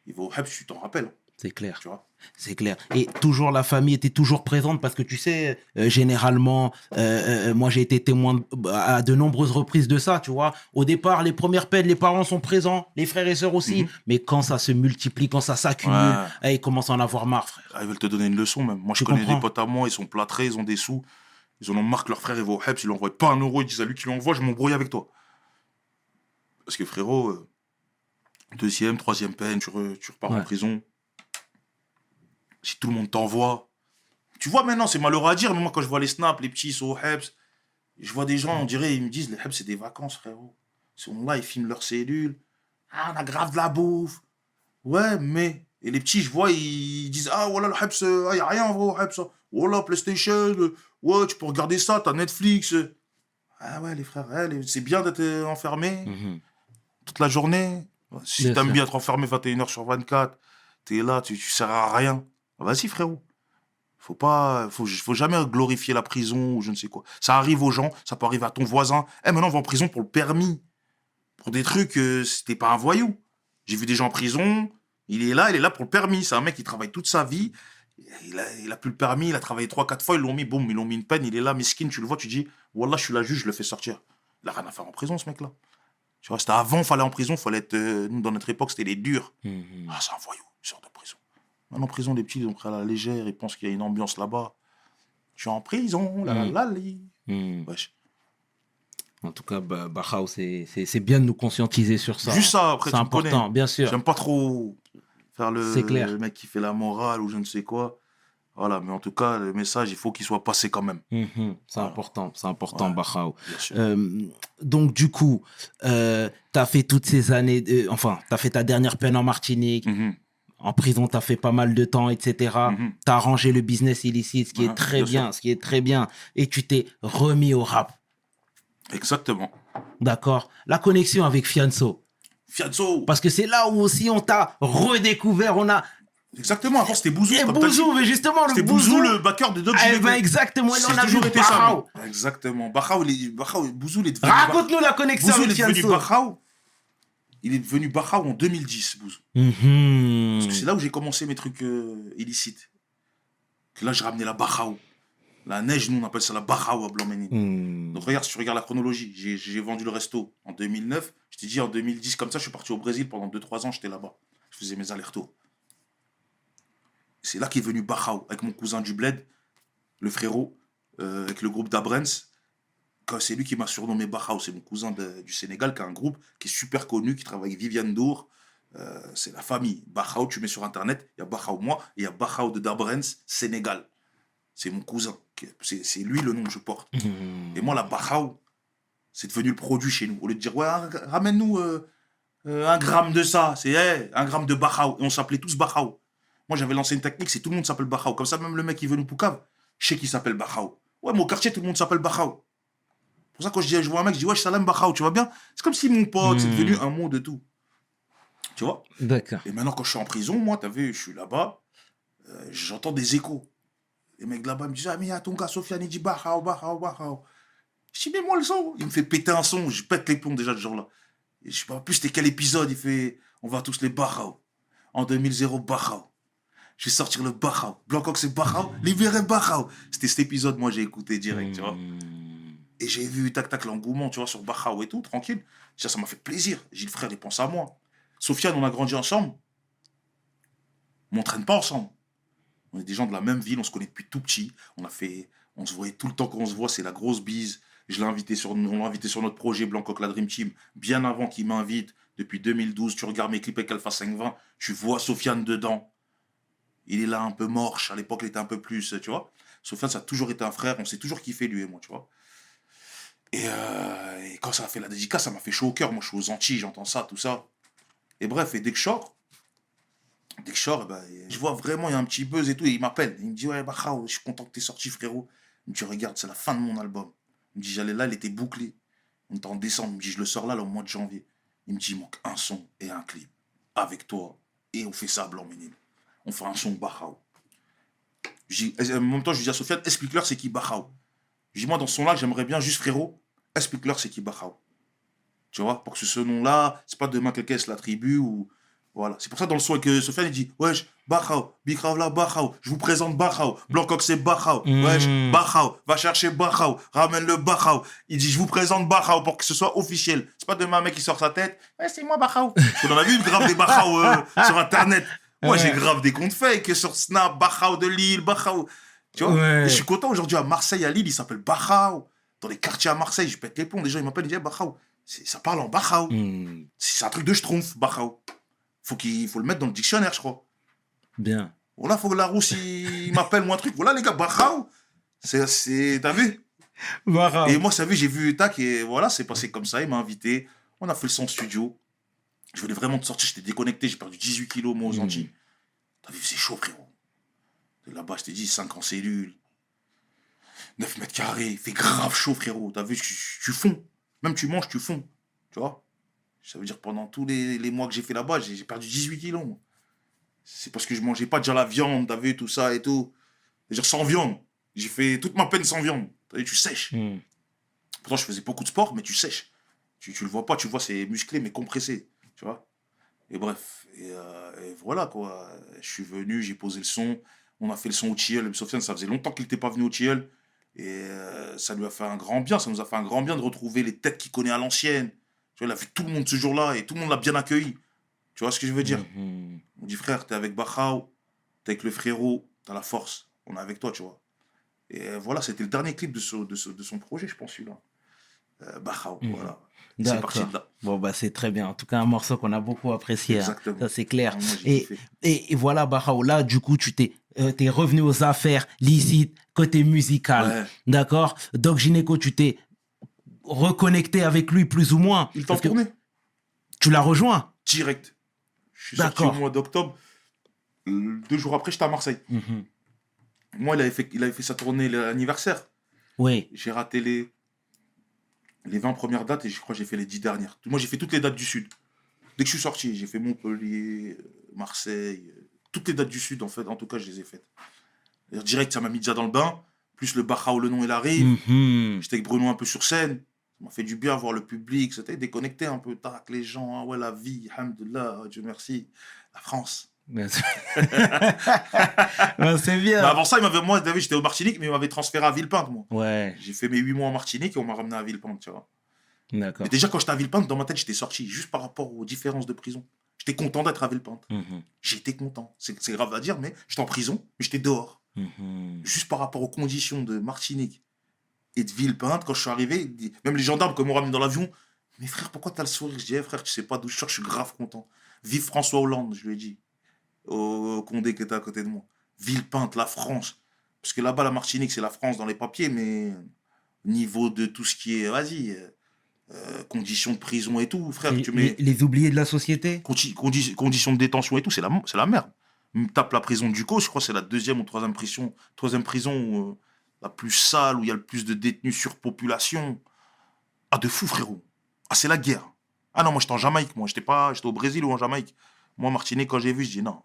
il va au tu t'en rappelles, c'est clair. tu vois? C'est clair. Et toujours la famille était toujours présente parce que tu sais, euh, généralement, euh, euh, moi j'ai été témoin de- à de nombreuses reprises de ça, tu vois. Au départ, les premières peines, les parents sont présents, les frères et sœurs aussi. Mhm. Mais quand ça se multiplie, quand ça s'accumule, Ouais. eh, ils commencent à en avoir marre, frère. Ah, ils veulent te donner une leçon même. Moi, je Tu connais comprends des potes à moi, ils sont plâtrés, ils ont des sous. Ils en ont marre que leur frère il va au Hebs, ils lui envoient pas un euro, ils disent à lui qui l'envoie, je m'embrouille avec toi. Parce que frérot, deuxième, troisième peine, tu, re- tu repars Ouais. en prison. Si tout le monde t'envoie. Tu vois maintenant, c'est malheureux à dire, mais moi quand je vois les snaps, les petits sont au Hebs, je vois des gens, on dirait, ils me disent, les Hebs c'est des vacances, frérot. Ils sont là, ils filment leurs cellules. Ah, on a grave de la bouffe. Ouais, mais. Et les petits, je vois, ils disent Ah, voilà, le Hebs, il n'y a rien en vrai au Hebs. Voilà, PlayStation, euh, ouais, tu peux regarder ça, t'as Netflix. Ah ouais, les frères, ouais, les- c'est bien d'être enfermé Mhm. toute la journée. Si Bien t'aimes bien être enfermé 21h sur 24, t'es là, tu, tu sers à rien. Vas-y, frérot. Faut pas, faut, faut jamais glorifier la prison ou je ne sais quoi. Ça arrive aux gens, ça peut arriver à ton voisin. Eh, maintenant, on va en prison pour le permis. Pour des trucs, euh, c'était pas un voyou. J'ai vu des gens en prison, il est là, il est là pour le permis. C'est un mec qui travaille toute sa vie. Il a, il a plus le permis, il a travaillé 3-4 fois, ils l'ont mis, boum, ils l'ont mis une peine, il est là, miskin, tu le vois, tu dis, Wallah, je suis la juge, je le fais sortir. Il a rien à faire en prison, ce mec-là. Tu vois, c'était avant, fallait en prison, fallait être. euh, nous, dans notre époque, c'était les durs. Mhm. Ah, c'est un voyou, il sort de prison. Maintenant, en prison, les petits, ils ont pris à la légère, ils pensent qu'il y a une ambiance là-bas. Je suis en prison, la la Mm. la. Wesh. En tout cas, Bahao, c'est bien de nous conscientiser sur ça. Juste ça, après, C'est connais. important, bien sûr. J'aime pas trop faire le, C'est clair. le mec qui fait la morale ou je ne sais quoi. Voilà, mais en tout cas, le message, il faut qu'il soit passé quand même, Mhm. C'est Voilà. important, c'est important, Ouais. Euh, donc, du coup, euh, tu as fait toutes ces années, de- enfin, tu as fait ta dernière peine en Martinique, Mhm, en prison, tu as fait pas mal de temps, etc. Tu as arrangé le business illicite, ce qui est très bien bien, ce qui est très bien. Et tu t'es remis au rap. Exactement. D'accord. La connexion avec Fianso. Fianso. Parce que c'est là où aussi on t'a redécouvert. On a. Exactement, avant c'était Bouzou. Et dit. Bouzou, mais justement, le C'était Bouzou, Bouzou. le backer de Doc Eh ben, exactement. Et on a toujours été ça. Exactement. Barao, il est, Barao, Bouzou, il est devenu. Raconte-nous la connexion Bouzou, il avec est devenu Fianso. Il est devenu Barao en 2010, Bouzou. Mhm. Parce que c'est là où j'ai commencé mes trucs euh, illicites. Que là, j'ai ramené la Barao. La neige, nous, on appelle ça la Barao à Blanc-Ménil. Mhm. Donc regarde, si tu regardes la chronologie, j'ai- vendu le resto en 2009. Je t'ai dit en 2010, comme ça, je suis parti au Brésil pendant 2-3 ans, j'étais là-bas. Je faisais mes allers-retours. C'est là qu'est venu Barao, avec mon cousin du Bled, le frérot, euh, avec le groupe d'Abrens. C'est lui qui m'a surnommé Barao, c'est mon cousin de- du Sénégal, qui a un groupe qui est super connu, qui travaille avec Viviane Dour. Euh, c'est la famille. Barao, tu mets sur internet, il y a Barao moi, et il y a Barao de Dabrens, Sénégal. C'est mon cousin. C'est lui le nom que je porte. Mhm. Et moi, la Barao, c'est devenu le produit chez nous. Au lieu de dire, ouais, un- ramène-nous euh, euh, un gramme de ça, c'est hey, un gramme de Barao. Et on s'appelait tous Barao. Moi, j'avais lancé une technique, c'est tout le monde s'appelle Barao. Comme ça, même le mec qui veut nous Poucave, je sais qu'il s'appelle Barao. Ouais, mon quartier, tout le monde s'appelle Barao. C'est pour ça, quand je, dis, je vois un mec, je dis, ouais, salam Barao, tu vas bien? C'est comme si mon pote, c'est Hmm. devenu un mot de tout. Tu vois? D'accord. et maintenant, quand je suis en prison, moi, t'as vu, je suis là-bas, euh, j'entends des échos. Les mecs là-bas me disent Ah, mais il y a ton gars, Sofiane, il dit Bahao, Bahao, Bahao. Je dis, mets-moi le son. Il me fait péter un son, je pète les plombs déjà, jour-là. Et je sais pas, en plus, c'était quel épisode Il fait On va tous les Bahao. En 2000, Bahao. Je vais sortir le Bahao. Blancoc, c'est Bahao. Libérez Bahao. C'était cet épisode, moi, j'ai écouté direct, tu vois. Et j'ai vu, tac, tac, l'engouement, tu vois, sur Bahao et tout, tranquille. Ça, ça m'a fait plaisir. J'ai le frère, il pense à moi. Sofiane, on a grandi ensemble. Mais on traîne pas ensemble. On est des gens de la même ville, on se connaît depuis tout petit. On a fait, on se voyait tout le temps qu'on se voit, c'est la grosse bise. Je l'ai invité sur, on l'a invité sur notre projet Blancoc la Dream Team, bien avant qu'il m'invite. Depuis 2012, tu regardes mes clips avec Alpha 520, tu vois Sofiane dedans. Il est là un peu morche. À l'époque, il était un peu plus, tu vois. Sofiane, ça a toujours été un frère. On s'est toujours kiffé, lui et moi, tu vois. Et, euh, et quand ça a fait la dédicace, ça m'a fait chaud au cœur. Moi, je suis aux Antilles, j'entends ça, tout ça. Et bref, et dès que je sors, dès que je sors, eh ben, je vois vraiment, il y a un petit buzz et tout. Et il m'appelle. Il me dit Ouais, Bahao, je suis content que t'es sorti, frérot. Il me dit Regarde, c'est la fin de mon album. Il me dit J'allais là, il était bouclé. On était en décembre. Il me dit Je le sors là, là, au mois de janvier. Il me dit Il manque un son et un clip. Avec toi. Et on fait ça à Blanc-Ménil. On fait un son Bahao. En même temps, je dis à Sofiane Explique-leur c'est qui Bahao. Je dis Moi, dans ce son-là, j'aimerais bien juste, frérot, explique-leur c'est qui Bahao. Tu vois, pour que ce nom-là, c'est pas demain quelqu'un se l'attribue ou. Voilà. C'est pour ça, dans le son que Sofiane, il dit Wesh, Bahao, Bikravla, Bahao, je vous présente Bahao, Blancoc, c'est Bahao, Mm. Wesh, Bahao, va chercher Bahao, ramène le Bahao. Il dit Je vous présente Bahao pour que ce soit officiel. C'est pas demain un mec qui sort sa tête Ouais, c'est moi Bahao. Qu'on en a vu grave des Bahao euh, sur Internet. Moi, Ouais. j'ai grave des comptes fake sur Snap, Bahao de Lille, Bahao. Tu vois Ouais. Et je suis content aujourd'hui à Marseille, à Lille, il s'appelle Bahao. Dans les quartiers à Marseille, je pète les plombs. Les gens, ils m'appellent, ils disent. C'est- Ça parle en Bahao. Mhm. C'est un truc de schtroumpf, Bahao. Faut qu'il faut le mettre dans le dictionnaire, je crois. Bien. Voilà, faut que Larousse, il m'appelle moi un truc. Voilà, les gars. C'est, c'est, t'as vu Mara. Et moi, ça vu, j'ai vu Tac et voilà, c'est passé comme ça. Il m'a invité. On a fait le son studio. Je voulais vraiment te sortir. J'étais déconnecté. J'ai perdu 18 kilos, moi, aux Mhm. Antilles. T'as vu, c'est chaud, frérot. Là-bas, je t'ai dit, 5 en cellule. 9 mètres carrés. Il fait grave chaud, frérot. T'as vu, tu, tu fonds. Même tu manges, tu fonds. Tu vois? Ça veut dire pendant tous les, les mois que j'ai fait là-bas, j'ai perdu 18 kilos. C'est parce que je mangeais pas déjà la viande, t'as vu, tout ça et tout. C'est-à-dire sans viande. J'ai fait toute ma peine sans viande. T'as vu, tu sèches. Mhm. Pourtant, je faisais beaucoup de sport, mais tu sèches. Tu, tu le vois pas, tu vois, c'est musclé, mais compressé. Tu vois? Et bref. Et, euh, et voilà, quoi. Je suis venu, j'ai posé le son. On a fait le son au Tilleul. Sofiane, ça faisait longtemps qu'il n'était pas venu au Tilleul. Et euh, ça lui a fait un grand bien. Ça nous a fait un grand bien de retrouver les têtes qu'il connaît à l'ancienne. Tu vois, il a vu tout le monde ce jour-là et tout le monde l'a bien accueilli. Tu vois ce que je veux dire? Mhm. On dit, frère, t'es avec Bachao, t'es avec le frérot, t'as la force, on est avec toi, tu vois. Et euh, voilà, c'était le dernier clip de, ce- de, ce- de son projet, je pense, celui-là. Euh, Bachao, Mhm. voilà. C'est parti de là. Bon, bah, c'est très bien. En tout cas, un morceau qu'on a beaucoup apprécié. hein. Exactement. Ça, c'est clair. Moi, Et, et, et voilà, Barao, là, du coup, tu t'es euh, t'es revenu aux affaires licites, côté musical. Ouais. D'accord? Doc Gineco, tu t'es reconnecté avec lui plus ou moins. Il que tournait Tu l'as rejoint. direct. Je suis sorti au mois d'octobre. Euh, Deux jours après, j'étais à Marseille. Mhm. Moi, il avait fait, il avait fait sa tournée l'anniversaire. Oui. J'ai raté les. les 20 premières dates et je crois que j'ai fait les 10 dernières. Moi, j'ai fait toutes les dates du Sud. Dès que je suis sorti, j'ai fait Montpellier, euh, Marseille, euh, toutes les dates du Sud, en fait. En tout cas, je les ai faites. Direct, ça m'a mis déjà dans le bain. Plus le Bachao, le nom, il arrive. Mhm. J'étais avec Bruno un peu sur scène. Ça m'a fait du bien voir le public. C'était déconnecté un peu. Tac, les gens. Ah ouais, la vie. Alhamdoulilah. Dieu merci. La France. Ben, c'est bien. Mais avant ça, il m'avait, moi, David, j'étais au Martinique, mais il m'avait transféré à Villepinte, moi. Ouais, J'ai fait mes 8 mois en Martinique et on m'a ramené à Villepinte, tu vois. d'accord. Déjà, quand j'étais à Villepinte, dans ma tête, j'étais sorti, juste par rapport aux différences de prison. J'étais content d'être à Villepinte. Mhm. J'étais content. C'est grave à dire, mais j'étais en prison, mais j'étais dehors. Mhm. Juste par rapport aux conditions de Martinique et de Villepinte, quand je suis arrivé, même les gendarmes, quand ils m'ont ramené dans l'avion, mais frère, pourquoi t'as le sourire? Je dis, Eh, frère, tu sais pas d'où je sors, je suis grave content. Vive François Hollande, je lui ai dit, au Condé qui était à côté de moi. Villepinte, la France. Parce que là-bas, la Martinique, c'est la France dans les papiers, mais niveau de tout ce qui est, vas-y, euh, conditions de prison et tout, frère, Les, tu mets les- les oubliés de la société condi- condi- conditions de détention et tout, c'est la, la merde. Me tape la prison du Co, je crois que c'est la deuxième ou troisième prison, troisième prison où, euh, la plus sale, où il y a le plus de détenus surpopulation. Ah, de fou, frérot. Ah, c'est la guerre. Ah non, moi j'étais en Jamaïque, moi j'étais pas, j'étais au Brésil ou en Jamaïque. Moi, Martinique, quand j'ai vu, je dis non,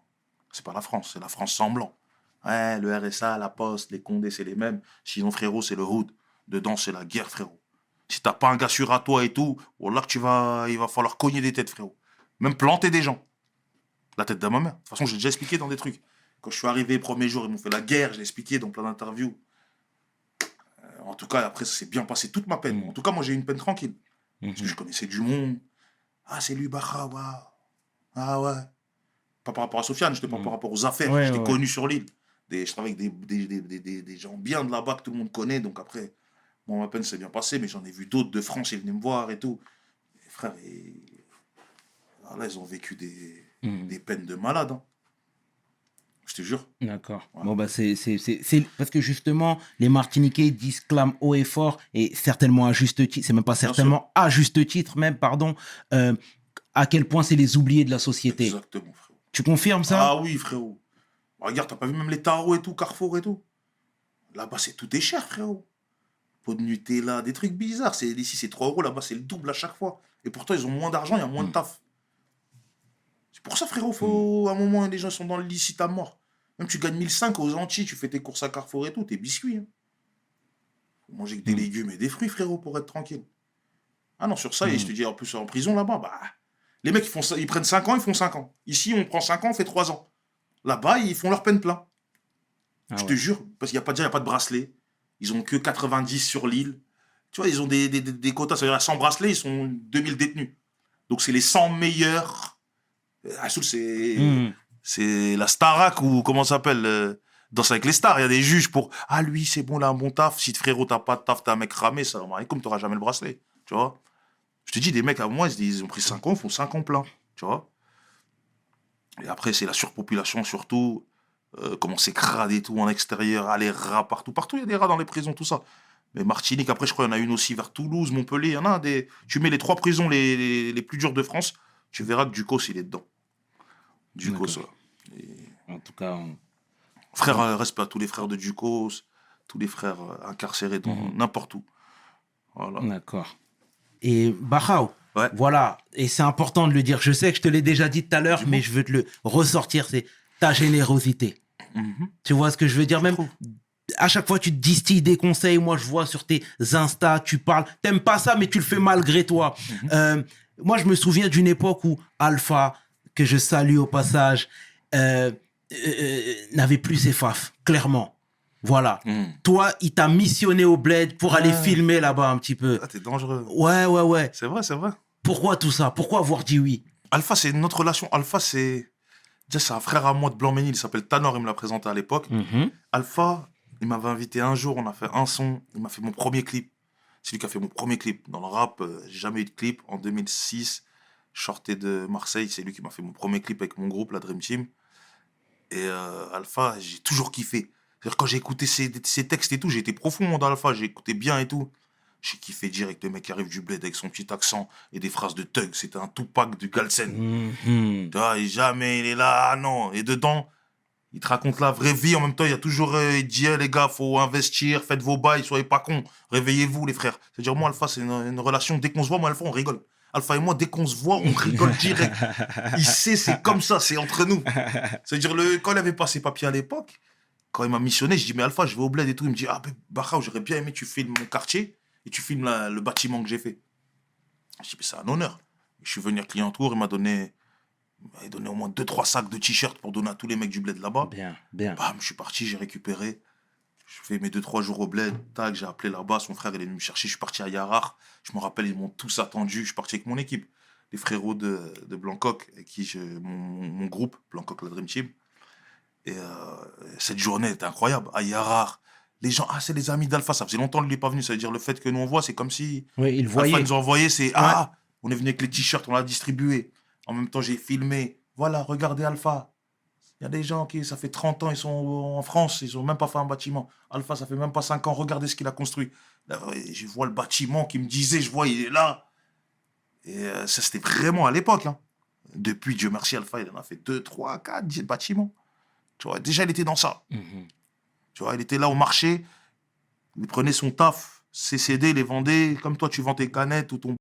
c'est pas la France, c'est la France semblant. Ouais, le RSA, la Poste, les Condés, c'est les mêmes. Sinon, frérot, c'est le hood. Dedans, c'est la guerre, frérot. Si t'as pas un gars sûr à toi et tout, là que tu vas, il va falloir cogner des têtes, frérot. Même planter des gens. La tête de ma mère. De toute façon, j'ai déjà expliqué dans des trucs. Quand je suis arrivé, premier jour, ils m'ont fait la guerre, je l'ai expliqué dans plein d'interviews. Euh, en tout cas, après, ça s'est bien passé toute ma peine. Mm. En tout cas, moi, j'ai eu une peine tranquille. Mhm. Parce que je connaissais du monde. Ah, c'est lui, Bacha, waouh. Ah ouais. Pas par rapport à Sofiane, j'étais pas Mm. par rapport aux affaires. Ouais, j'étais ouais, connu sur l'île. Des, je travaille avec des- des gens bien de là-bas que tout le monde connaît. Donc après, bon, ma peine s'est bien passée, mais j'en ai vu d'autres de France, ils venaient me voir et tout. Et frère, et... là, ils ont vécu des, Mhm. des peines de malade. hein. Je te jure. D'accord. Bon, bah, c'est, c'est, c'est, c'est- parce que justement, les Martiniquais disent clament haut et fort, et certainement à juste titre, c'est même pas certainement à juste titre, même, pardon, euh, à quel point c'est les oubliés de la société. Exactement, frérot. Tu confirmes ça? Ah oui, frérot. Regarde, t'as pas vu même les tarots et tout, Carrefour et tout? Là-bas, c'est tout est cher, frérot. Pot de Nutella, des trucs bizarres. C'est, ici, c'est 3 euros, là-bas, c'est le double à chaque fois. Et pourtant, ils ont moins d'argent, il y a moins de Mm. taf. C'est pour ça, frérot, faut, à un moment, les gens sont dans le licite à mort. Même tu gagnes 1005 aux Antilles, tu fais tes courses à Carrefour et tout, tes biscuits. Hein. Faut manger que des Mm. légumes et des fruits, frérot, pour être tranquille. Ah non, sur ça, et Mm. je te dis, en plus, en prison, là-bas, bah, les mecs, ils, font, ça- ils prennent 5 ans, ils font 5 ans. Ici, on prend 5 ans, on fait 3 ans. Là-bas, ils font leur peine plein. Ah je ouais. te jure, parce qu'il n'y a pas déjà, il y a pas de bracelet. Ils ont que 90 sur l'île. Tu vois, ils ont des, des, des- des quotas. C'est-à-dire, à 100 bracelets, ils sont 2000 détenus. Donc, c'est les 100 meilleurs. Euh, Assoul, c'est Mhm. c'est la Starac ou comment ça s'appelle euh, Danse avec les stars. Il y a des juges pour Ah, lui, c'est bon, là, un bon taf. Si frérot, t'as pas de taf, t'es un mec ramé, ça va comme t'auras jamais le bracelet. Tu vois? Je te dis, des mecs à moi, ils, ils ont pris 5 ans, ils font 5 ans plein. Tu vois? Et après, c'est la surpopulation surtout. Euh, comment c'est crade et tout en extérieur. Ah, les rats partout. Partout, il y a des rats dans les prisons, tout ça. Mais Martinique, après, je crois, il y en a une aussi vers Toulouse, Montpellier. Il y en a des. Tu mets les trois prisons les, les, les plus dures de France, tu verras que Ducos, il est dedans. Ducos, D'accord. ouais. Et- En tout cas, on- Frère, euh, respect à tous les frères de Ducos, tous les frères euh, incarcérés dans Mhm. n'importe où. Voilà. d'accord. Et Bahao, Ouais. voilà, et c'est important de le dire. Je sais que je te l'ai déjà dit tout à l'heure, mais je veux te le ressortir, c'est ta générosité. Mhm. Tu vois ce que je veux dire? Même trouve. à chaque fois, tu te distilles des conseils. Moi, je vois sur tes Insta, tu parles. T'aimes pas ça, mais tu le fais malgré toi. Mhm. Euh, moi, je me souviens d'une époque où Alpha, que je salue au passage, euh, euh, n'avait plus ses faf, clairement. Voilà. Mhm. Toi, il t'a missionné au bled pour aller filmer là-bas un petit peu. Ah, t'es dangereux. Ouais, ouais, ouais. C'est vrai, c'est vrai. Pourquoi tout ça? Pourquoi avoir dit oui? Alpha, c'est notre relation. Alpha, c'est. Déjà, c'est un frère à moi de Blanc-Ménil, il s'appelle Tanor, il me l'a présenté à l'époque. Mhm. Alpha, il m'avait invité un jour, on a fait un son, il m'a fait mon premier clip. C'est lui qui a fait mon premier clip. Dans le rap, euh, j'ai jamais eu de clip. En 2006, je sortais de Marseille, c'est lui qui m'a fait mon premier clip avec mon groupe, la Dream Team. Et euh, Alpha, j'ai toujours kiffé. C'est-à-dire, quand j'ai écouté ses, ses textes et tout, j'ai été profond dans Alpha, j'ai écouté bien et tout. J'ai kiffé direct le mec qui arrive du bled avec son petit accent et des phrases de thug. C'était un Tupac du Galsen. Tu vois, et jamais il est là, ah non. Et dedans, Il te raconte la vraie vie. En même temps, il y a toujours, euh, il dit, Eh, les gars, faut investir, faites vos bails, soyez pas cons. Réveillez-vous, les frères. C'est-à-dire, moi, Alpha, c'est une, une relation. Dès qu'on se voit, moi, Alpha, on rigole. Alpha et moi, dès qu'on se voit, on rigole direct. Il sait, c'est comme ça, c'est entre nous. C'est-à-dire, le, quand il avait pas ses papiers à l'époque, quand il m'a missionné, je dis, mais Alpha, je vais au bled et tout. Il me dit, ah, ben, Barra, j'aurais bien aimé que tu filmes mon quartier et tu filmes la- le bâtiment que j'ai fait. Je dis, mais c'est un honneur. Je suis venu à Clientour, il m'a donné, il donné au moins 2-3 sacs de t-shirts pour donner à tous les mecs du bled là-bas. Bien, bien. Bam, je suis parti, j'ai récupéré. Je fais mes 2-3 jours au bled. Tac, j'ai appelé là-bas. Son frère, il est venu me chercher. Je suis parti à Yarar. Je me rappelle, ils m'ont tous attendu. Je suis parti avec mon équipe. Les frérots de, de Blancoc, avec qui je, mon, mon groupe, Blancoc la Dream Team. Et euh, cette journée était incroyable. À Yarar, les gens, ah, c'est les amis d'Alpha. Ça faisait longtemps qu'il n'est pas venu. Ça veut dire le fait que nous on voit, c'est comme si Oui, il Alpha nous a envoyé, c'est Ah, on est venu avec les t-shirts, on l'a distribué. En même temps, j'ai filmé. Voilà, regardez Alpha. Il y a des gens qui, ça fait 30 ans, ils sont en France, ils n'ont même pas fait un bâtiment. Alpha, ça fait même pas 5 ans, regardez ce qu'il a construit. Là, je vois le bâtiment qui me disait, je vois, il est là. Et euh, ça, c'était vraiment à l'époque. hein. Depuis, Dieu merci, Alpha, il en a fait 2, 3, 4, 10 bâtiments. Tu vois, déjà, il était dans ça. Mhm. Tu vois, il était là au marché, il prenait son taf, ses CD, les vendait, comme toi, tu vends tes canettes ou ton.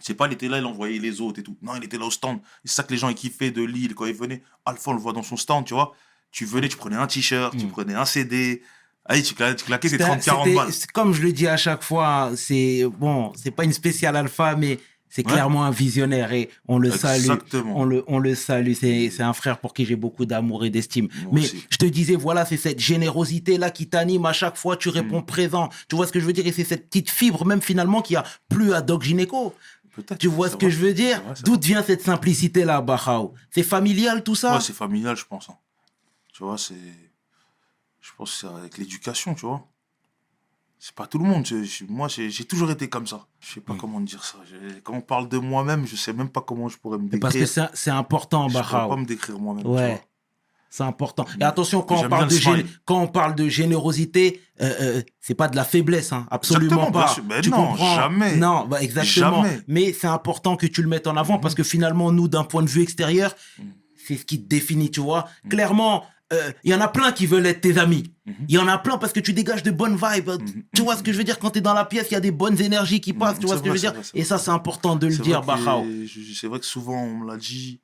C'est pas, il était là, il envoyait les autres et tout. Non, il était là au stand. C'est ça que les gens ils kiffaient de Lille quand ils venaient. Alpha, on le voit dans son stand, tu vois. Tu venais, tu prenais un t-shirt, tu Mm. prenais un CD. Allez, tu, cla- tu claquais tes C'était- 30-40 c'était- balles. c'est Comme je le dis à chaque fois, c'est bon, c'est pas une spéciale alpha, mais c'est Ouais. clairement un visionnaire et on le salue. On le, on le salue. C'est c'est un frère pour qui j'ai beaucoup d'amour et d'estime. Mais aussi. je te disais, voilà, c'est cette générosité-là qui t'anime à chaque fois. Tu Mm. réponds présent. Tu vois ce que je veux dire? Et c'est cette petite fibre, même finalement, qui a plus à Doc Gynéco. Peut-être. Tu vois ce que vrai. je veux dire? D'où vient cette simplicité-là, Bahao C'est familial tout ça? Ouais, c'est familial, je pense. hein. Tu vois, c'est. Je pense que c'est avec l'éducation, tu vois. C'est pas tout le monde. Je- je- moi, j'ai toujours été comme ça. Je sais pas Mm. comment dire ça. Je- Quand on parle de moi-même, je sais même pas comment je pourrais me Mais décrire. Parce que c'est important, je pourrais Bahao. pas me décrire moi-même. Ouais. C'est important. Et attention, quand on, parle de gén- quand on parle de générosité, euh, euh, c'est pas de la faiblesse, hein, absolument pas. Ben tu non, comprends? jamais. Non, bah exactement. Jamais. Mais c'est important que tu le mettes en avant parce que finalement, nous, d'un point de vue extérieur, Mm. c'est ce qui te définit, tu vois? Clairement, euh, il y en a plein qui veulent être tes amis. Mhm. Il y en a plein parce que tu dégages de bonnes vibes. Mhm. Tu vois ce que je veux dire? Quand tu es dans la pièce, il y a des bonnes énergies qui passent. Mhm, Tu vois ce que je veux dire? vrai, Et ça, c'est important de le dire, Bahao. C'est vrai que souvent on me l'a dit.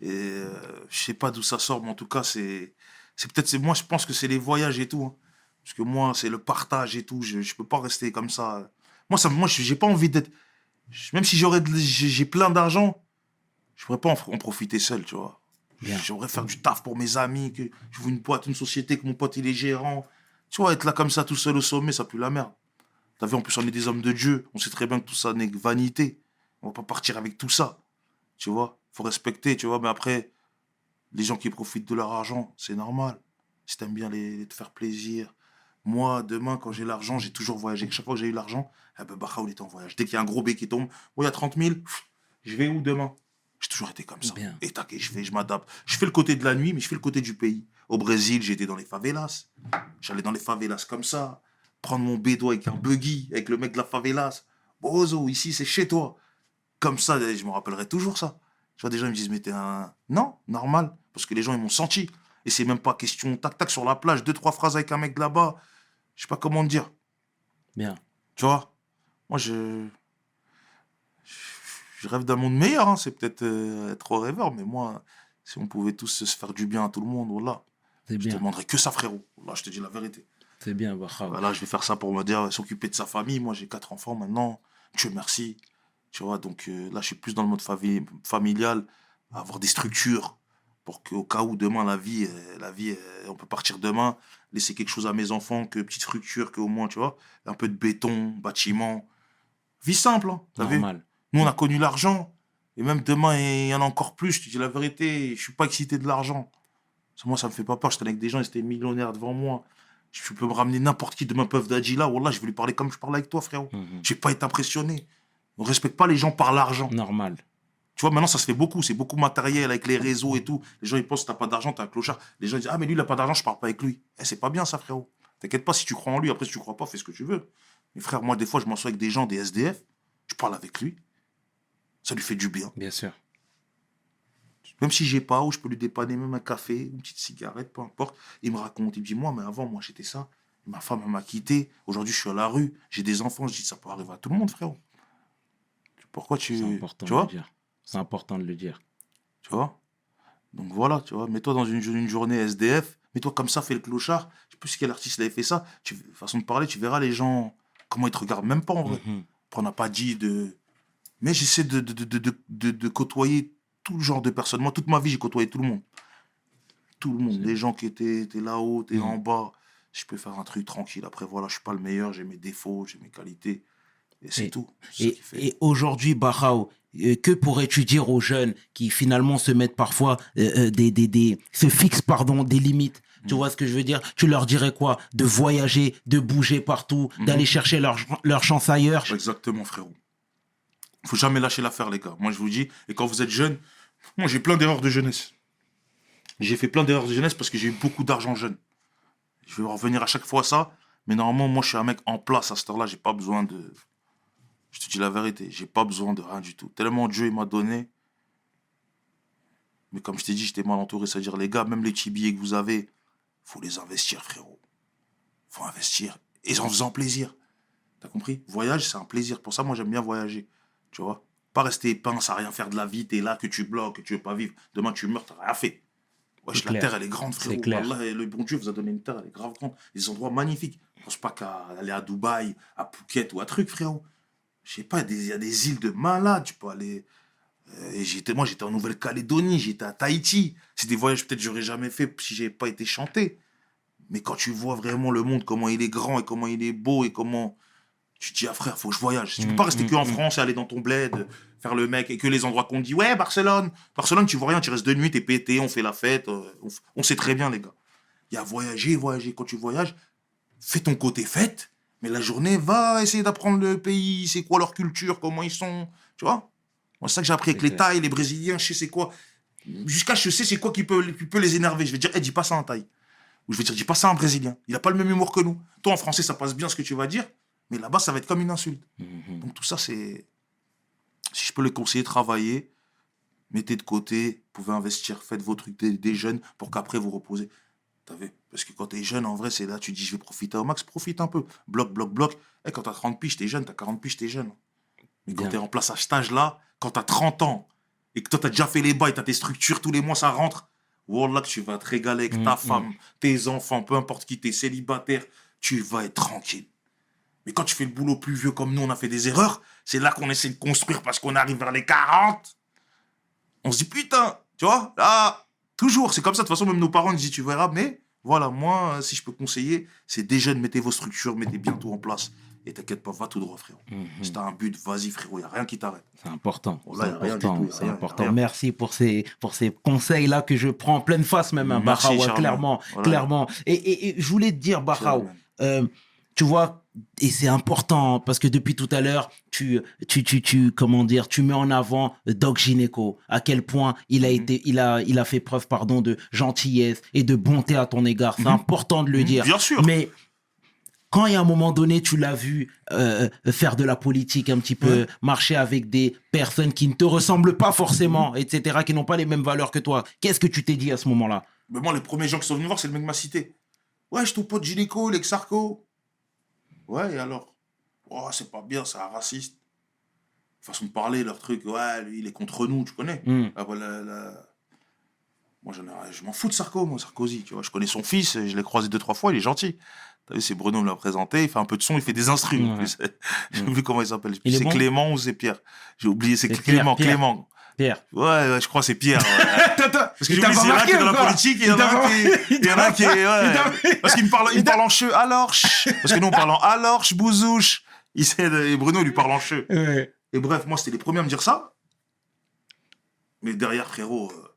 Et euh, je sais pas d'où ça sort, mais en tout cas, c'est. C'est peut-être. Moi, je pense que c'est les voyages et tout. hein. Parce que moi, c'est le partage et tout. Je, je peux pas rester comme ça. Moi, ça, moi, j'ai pas envie d'être. Même si j'aurais, j'ai j'ai plein d'argent, je pourrais pas en, en profiter seul, tu vois. J'aimerais faire du taf pour mes amis, que je veux une boîte, une société, que mon pote il est gérant. Tu vois, être là comme ça tout seul au sommet, ça pue la merde. T'as vu, en plus, on est des hommes de Dieu. On sait très bien que tout ça n'est que vanité. On va pas partir avec tout ça. Tu vois, faut respecter, tu vois. Mais après, les gens qui profitent de leur argent, c'est normal. Si t'aimes bien les, te faire plaisir. Moi, demain, quand j'ai l'argent, j'ai toujours voyagé. Chaque fois que j'ai eu l'argent, eh ben, Bahaoul est en voyage. Dès qu'il y a un gros B qui tombe, oh, il y a 30 000, pff, je vais où demain? J'ai toujours été comme ça. Bien. Et tac, et je fais, je m'adapte. Je fais le côté de la nuit, mais je fais le côté du pays. Au Brésil, j'étais dans les favelas. J'allais dans les favelas comme ça, prendre mon bédo avec un buggy, avec le mec de la favelas. Bozo, ici, c'est chez toi. Comme ça, je me rappellerai toujours ça. Tu vois, des gens ils me disent, mais t'es un. Non, normal. Parce que les gens, ils m'ont senti. Et c'est même pas question tac-tac sur la plage, deux, trois phrases avec un mec là-bas. Je sais pas comment te dire. Bien. Tu vois? Moi, je. Je rêve d'un monde meilleur. hein. C'est peut-être euh, être trop rêveur, mais moi, si on pouvait tous se faire du bien à tout le monde, voilà. Je te bien. demanderais que ça, frérot. Là, je te dis la vérité. C'est bien, Bahao. Voilà, je vais faire ça pour me dire, s'occuper de sa famille. Moi, j'ai quatre enfants maintenant. Dieu merci. Tu vois, donc euh, là, je suis plus dans le mode familial, avoir des structures pour qu'au cas où demain, la vie, euh, la vie euh, on peut partir demain, laisser quelque chose à mes enfants, que petite structure, qu'au moins, tu vois, un peu de béton, bâtiment. Vie simple, hein, t'as vu? Normal. Nous, on a connu l'argent. Et même demain, il y en a encore plus. Je te dis la vérité, je suis pas excité de l'argent. Moi, ça me fait pas peur. Traîne avec des gens, ils étaient millionnaires devant moi. Je peux me ramener n'importe qui demain peuvent d'Adji là. Wallah, je vais lui parler comme je parle avec toi, frérot. Mhm. Je vais pas être impressionné. On respecte pas les gens par l'argent. Normal. Tu vois, maintenant, ça se fait beaucoup. C'est beaucoup matériel avec les réseaux et tout. Les gens, ils pensent t'as pas d'argent, t'es un clochard. Les gens ils disent, ah, mais lui, il a pas d'argent, je parle pas avec lui. Eh, c'est pas bien, ça, frérot. T'inquiète pas, si tu crois en lui, après, si tu crois pas, fais ce que tu veux. Mais frère, moi, des fois, je m'assois avec des gens, des SDF, je parle avec lui. Ça lui fait du bien. Bien sûr. Même si j'ai pas, ou je peux lui dépanner même un café, une petite cigarette, peu importe. Il me raconte, il me dit, moi, mais avant, moi, j'étais ça. Ma femme m'a quitté. Aujourd'hui, je suis à la rue. J'ai des enfants. Je dis, ça peut arriver à tout le monde, frérot. Pourquoi tu. C'est important Tu de vois le dire. C'est important de le dire. Tu vois? Donc voilà, tu vois. Mets-toi dans une, une journée SDF. Mets-toi comme ça, fais le clochard. Je sais plus quel artiste avait fait ça. Tu, façon de parler, tu verras les gens, comment ils te regardent. Même pas en vrai. Après, on n'a pas dit de. Mais j'essaie de, de, de, de, côtoyer tout le genre de personnes. Moi, toute ma vie, j'ai côtoyé tout le monde. Tout le monde. Les gens qui étaient, étaient là-haut, étaient Mhm. en bas. Je peux faire un truc tranquille. Après, voilà, je suis pas le meilleur. J'ai mes défauts, j'ai mes qualités. Et c'est tout. Et, aujourd'hui, Barao, euh, que pourrais-tu dire aux jeunes qui finalement se mettent parfois euh, euh, des, des, des se fixent pardon des limites? Tu Mhm. vois ce que je veux dire? Tu leur dirais quoi? De voyager, de bouger partout, Mhm. d'aller chercher leur, leur chance ailleurs? Exactement, frérot. Faut jamais lâcher l'affaire, les gars. Moi, je vous dis, et quand vous êtes jeune, moi, j'ai plein d'erreurs de jeunesse. J'ai fait plein d'erreurs de jeunesse parce que j'ai eu beaucoup d'argent jeune. Je vais revenir à chaque fois à ça, mais normalement, moi, je suis un mec en place à cette heure-là. J'ai pas besoin de. Je te dis la vérité, j'ai pas besoin de rien du tout. Tellement Dieu il m'a donné. Mais comme je t'ai dit, j'étais mal entouré. C'est-à-dire, les gars, même les petits billets que vous avez, faut les investir, frérot. faut investir. Et en faisant plaisir. T'as compris? Voyage, c'est un plaisir. Pour ça, moi, j'aime bien voyager. Tu vois? Pas rester pince à rien faire de la vie. T'es là, que tu bloques, que tu veux pas vivre. Demain, tu meurs, t'as rien fait. Wesh, la clair. terre, elle est grande, frérot. Wallah, le bon Dieu vous a donné une terre, elle est grave grande. Des endroits magnifiques. Je pense pas qu'à aller à Dubaï, à Phuket ou à truc, frérot. Je sais pas, il y a des îles de malades. Tu peux aller. Euh, j'étais, moi, j'étais en Nouvelle-Calédonie, j'étais à Tahiti. C'est des voyages peut-être que j'aurais jamais fait si j'avais pas été chanté. Mais quand tu vois vraiment le monde, comment il est grand et comment il est beau et comment. Tu te dis, ah frère, faut que je voyage. Tu peux Mm, pas rester mm, que en mm. France et aller dans ton bled, faire le mec et que les endroits qu'on dit, ouais, Barcelone. Barcelone, tu vois rien, tu restes deux nuits, t'es pété, on fait la fête. euh, on, sait très bien, les gars. Il y a voyager, voyager. Quand tu voyages, fais ton côté fête, mais la journée, va essayer d'apprendre le pays, c'est quoi leur culture, comment ils sont. Tu vois Moi, c'est ça que j'ai appris avec les. Thaïs, les Brésiliens, je sais c'est quoi. Jusqu'à je sais c'est quoi qui peut, qui peut les énerver. Je vais dire, eh, dis pas ça en Thaï. Ou je vais dire, dis pas ça en Brésilien. Il a pas le même humour que nous. Toi, en français, ça passe bien ce que tu vas dire, mais là-bas, ça va être comme une insulte. Mhm. Donc tout ça, c'est... Si je peux les conseiller, travaillez, mettez de côté, vous pouvez investir, faites vos trucs des, des jeunes pour qu'après vous reposez. T'as vu? Parce que quand t'es jeune, en vrai, c'est là, tu dis, je vais profiter au max, profite un peu. Bloc, bloc, bloc. Et quand t'as 30 piges, t'es jeune, t'as 40 piges, t'es jeune. Mais quand t'es en place à cet âge-là, quand t'as 30 ans, et que toi, t'as déjà fait les bails, t'as tes structures, tous les mois, ça rentre, Wallah, que tu vas te régaler avec Mm, ta mm. femme, tes enfants, peu importe qui, t'es célibataire, tu vas être tranquille. Mais quand tu fais le boulot plus vieux comme nous, on a fait des erreurs, c'est là qu'on essaie de construire parce qu'on arrive vers les 40. On se dit, putain, tu vois, là, toujours, c'est comme ça. De toute façon, même nos parents nous disent, tu verras, mais voilà, moi, si je peux conseiller, c'est des jeunes, mettez vos structures, mettez bien tout en place. Et t'inquiète pas, va tout droit, frérot. Mhm. Si t'as un but, vas-y, frérot, y a rien qui t'arrête. C'est important. Oh c'est important. tout, rien, important. Merci pour ces, pour ces conseils-là que je prends en pleine face, même, hein, Merci, Charles. clairement. Voilà. clairement. Et, et- et je voulais te dire, Charles. euh, tu vois, et c'est important parce que depuis tout à l'heure, tu, tu, tu, tu, comment dire, tu mets en avant Doc Gineco, à quel point il a Mhm. été, il a, il a fait preuve, pardon, de gentillesse et de bonté à ton égard. C'est Mhm. important de le Mhm, dire. bien sûr. Mais quand il y a un moment donné, tu l'as vu euh, faire de la politique un petit peu, Ouais. marcher avec des personnes qui ne te ressemblent pas forcément, etc., qui n'ont pas les mêmes valeurs que toi, qu'est-ce que tu t'es dit à ce moment-là? Mais moi, les premiers gens qui sont venus voir, c'est le mec m'a cité. Ouais, je ton pote gynéco, l'ex-sarco. Ouais, et alors? Oh, c'est pas bien, c'est un raciste. Façon de parler, leur truc, ouais, lui, il est contre nous, tu connais? Hmm. Ah, voilà, là. Moi, ai- je m'en fous de Sarko, moi, Sarkozy, tu vois. Je connais son fils, je l'ai croisé deux, trois fois, il est gentil. T'as vu, c'est Bruno me l'a présenté, il fait un peu de son, il fait des instrus. en Ouais. J'ai oublié comment il s'appelle. C'est bon? Clément ou c'est Pierre? J'ai oublié, c'est Clément, Pierre. Clément. Pierre. Ouais, ouais, je crois que c'est Pierre. ouais. Parce que j'ai oublié, il y en a qui est dans la politique, il y en a qui est. il y en a qui ouais. Parce qu'il me parle, il parle en cheux. Alors. Parce que nous, on parle en alors, bouzouche. Il sait, et Bruno, il lui parle en cheux. Ouais. Et bref, moi, c'était les premiers à me dire ça. Mais derrière, frérot, euh,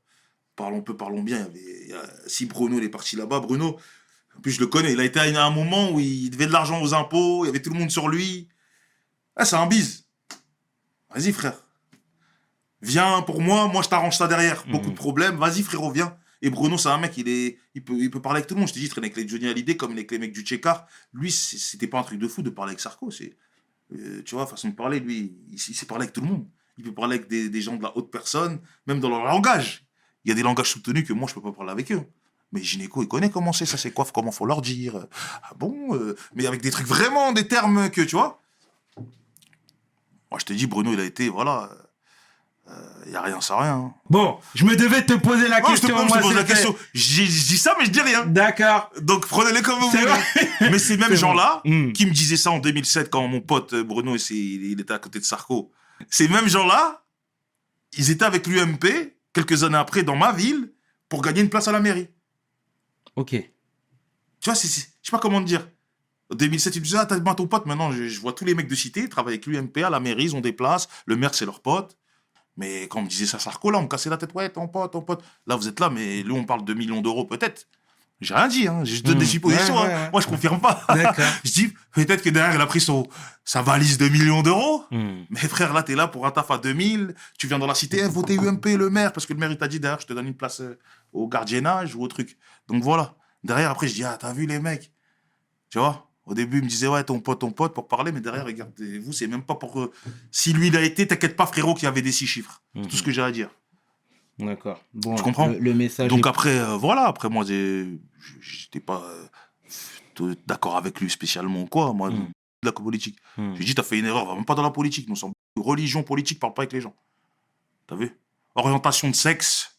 parlons peu, parlons bien. il y avait- si Bruno il est parti là-bas, Bruno, en plus, je le connais. Il a été à un moment où il devait de l'argent aux impôts, il y avait tout le monde sur lui. Ah, c'est un bise. Vas-y, frère. Viens pour moi, moi je t'arrange ça derrière. Beaucoup Mhm. de problèmes, vas-y, frérot, viens. Et Bruno, c'est un mec, il, est, il, peut, il peut parler avec tout le monde. Je t'ai dit, il traîne avec les Johnny Hallyday comme avec les mecs du Tchekar. Lui, c'était pas un truc de fou de parler avec Sarko. C'est, euh, tu vois, façon de parler, lui, il, il sait parler avec tout le monde. Il peut parler avec des, des gens de la haute personne, même dans leur langage. Il y a des langages soutenus que moi, je peux pas parler avec eux. Mais gynéco, il connaît comment c'est, ça c'est quoi, comment faut leur dire. Ah bon euh, Mais avec des trucs vraiment, des termes que, tu vois. Moi, je te dis, Bruno, il a été, voilà. Il y a rien, ça rien. hein. Bon, je me devais te poser la Non, je te, question. je te pose la fait. question. Je dis ça, mais je dis rien. D'accord. Donc prenez-les comme vous voulez. Mais ces mêmes gens-là bon. Mm. qui me disaient ça en 2007 quand mon pote euh, Bruno il, était à côté de Sarko. Ces mêmes gens-là, ils étaient avec l'UMP quelques années après dans ma ville pour gagner une place à la mairie. Ok. Tu vois, je sais pas comment te dire. En 2007, ils me disaient, ah, t'as ton pote. Maintenant, je, je vois tous les mecs de cité, ils travaillent avec l'UMP à la mairie, ils ont des places. Le maire, c'est leur pote. Mais quand on me disait ça, Sarko, là, on me cassait la tête. Ouais, ton pote, ton pote. Là, vous êtes là, mais lui, on parle de millions d'euros, peut-être. J'ai rien dit, hein. Je donne Mm. des suppositions. Ouais, hein. ouais, ouais. Moi, je confirme pas. Je dis, peut-être que derrière, il a pris son, sa valise de millions d'euros. Hmm. Mais frère, là, t'es là pour un taf à 2000. Tu viens dans la cité, eh, votez UMP, le maire, parce que le maire, il t'a dit, derrière, je te donne une place euh, au gardiennage ou au truc. Donc voilà. Derrière, après, je dis, ah, t'as vu les mecs Tu vois? Au début, il me disait, ouais, ton pote, ton pote, pour parler, mais derrière, regardez-vous, c'est même pas pour. euh, Si lui, il a été, t'inquiète pas, frérot, qu'il y avait des six chiffres. C'est tout ce que j'ai à dire. D'accord. Bon, Tu comprends le, le message. Donc est- après, euh, voilà, après, moi, j'étais pas euh, d'accord avec lui spécialement, quoi. Moi, Mm. de la politique. Hmm. J'ai dit, t'as fait une erreur, va même pas dans la politique. Nous sommes religion, politique, parle pas avec les gens. T'as vu? Orientation de sexe,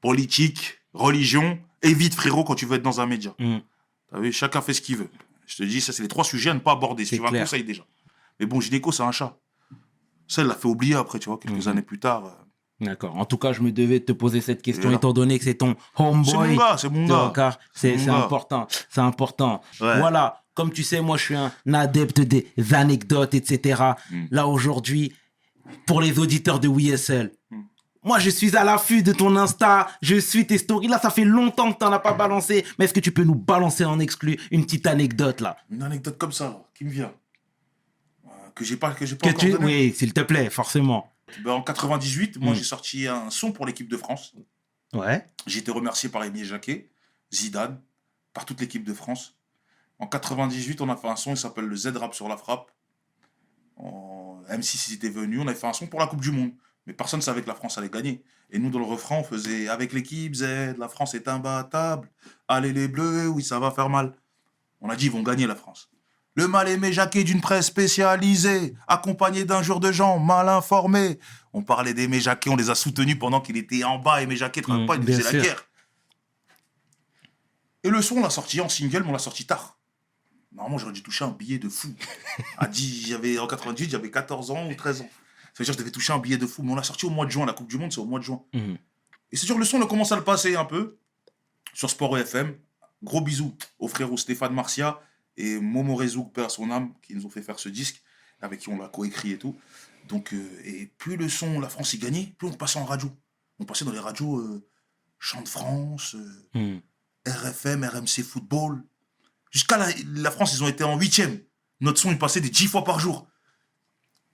politique, religion, évite frérot quand tu veux être dans un média. Hmm. T'as vu? Chacun fait ce qu'il veut. Je te dis, ça, c'est les trois sujets à ne pas aborder. Si C'est tu veux un conseil déjà. Mais bon, gynéco, c'est un chat. Ça, elle l'a fait oublier après, tu vois, quelques Mhm. années plus tard. euh, D'accord. En tout cas, je me devais te poser cette question étant donné que c'est ton C'est mon homeboy. gars, c'est mon gars. C'est mon c'est gars. important. C'est important. Ouais. Voilà. Comme tu sais, moi, je suis un adepte des anecdotes, etc. Mm. Là, aujourd'hui, pour les auditeurs de WSL. Moi, je suis à l'affût de ton Insta. Je suis tes stories. Là, ça fait longtemps que tu n'en as pas balancé. Mais est-ce que tu peux nous balancer en exclu une petite anecdote, là? Une anecdote comme ça, là, qui me vient. Euh, Que j'ai pas, que j'ai pas que encore tu... donné. Oui, s'il te plaît, forcément. Ben, en 98, moi, Mm. j'ai sorti un son pour l'équipe de France. Ouais. J'ai été remercié par Émile Jacquet, Zidane, par toute l'équipe de France. En 98, on a fait un son, il s'appelle le Z-Rap sur la frappe. En... M6 ils étaient venus, on avait fait un son pour la Coupe du Monde. Mais personne ne savait que la France allait gagner. Et nous, dans le refrain, on faisait Avec l'équipe Z, la France est imbattable. Allez les Bleus, oui, ça va faire mal. On a dit, ils vont gagner la France. Le mal aimé Jacquet d'une presse spécialisée, accompagné d'un jour de gens mal informés. On parlait d'Aimé Jacquet, on les a soutenus pendant qu'il était en bas. Aimé Jacquet, Mm, pas, il faisait sûr. la guerre. Et le son, on l'a sorti en single, mais on l'a sorti tard. Normalement, j'aurais dû toucher un billet de fou. À 10, j'avais, en 98, j'avais 14 ans ou 13 ans. Ça veut dire que je devais toucher un billet de fou. Mais on l'a sorti au mois de juin. La Coupe du Monde, c'est au mois de juin. Mhm. Et c'est sûr, le son, on a commencé à le passer un peu sur Sport FM. Gros bisous aux frérot Stéphane Marcia et Momo Rezouk, père son âme, qui nous ont fait faire ce disque, avec qui on l'a coécrit et tout. Donc, euh, et plus le son, la France y gagnait, plus on passait en radio. On passait dans les radios euh, Chant de France, euh, Mhm. RFM, RMC Football. Jusqu'à la, la France, ils ont été en huitième. Notre son, il passait des 10 fois par jour.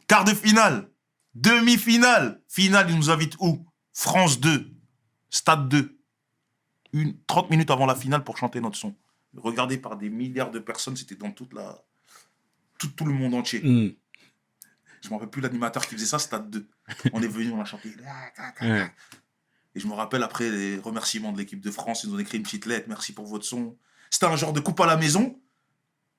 Quart de finale, demi-finale, finale, ils nous invitent où? France 2, Stade 2. Une, 30 minutes avant la finale pour chanter notre son. Regardé par des milliards de personnes, c'était dans toute la, tout, tout le monde entier. Mhm. Je ne me rappelle plus l'animateur qui faisait ça, Stade 2. On est venu, on a chanté. Ouais. Et je me rappelle après les remerciements de l'équipe de France, ils nous ont écrit une petite lettre, merci pour votre son. C'était un genre de coupe à la maison.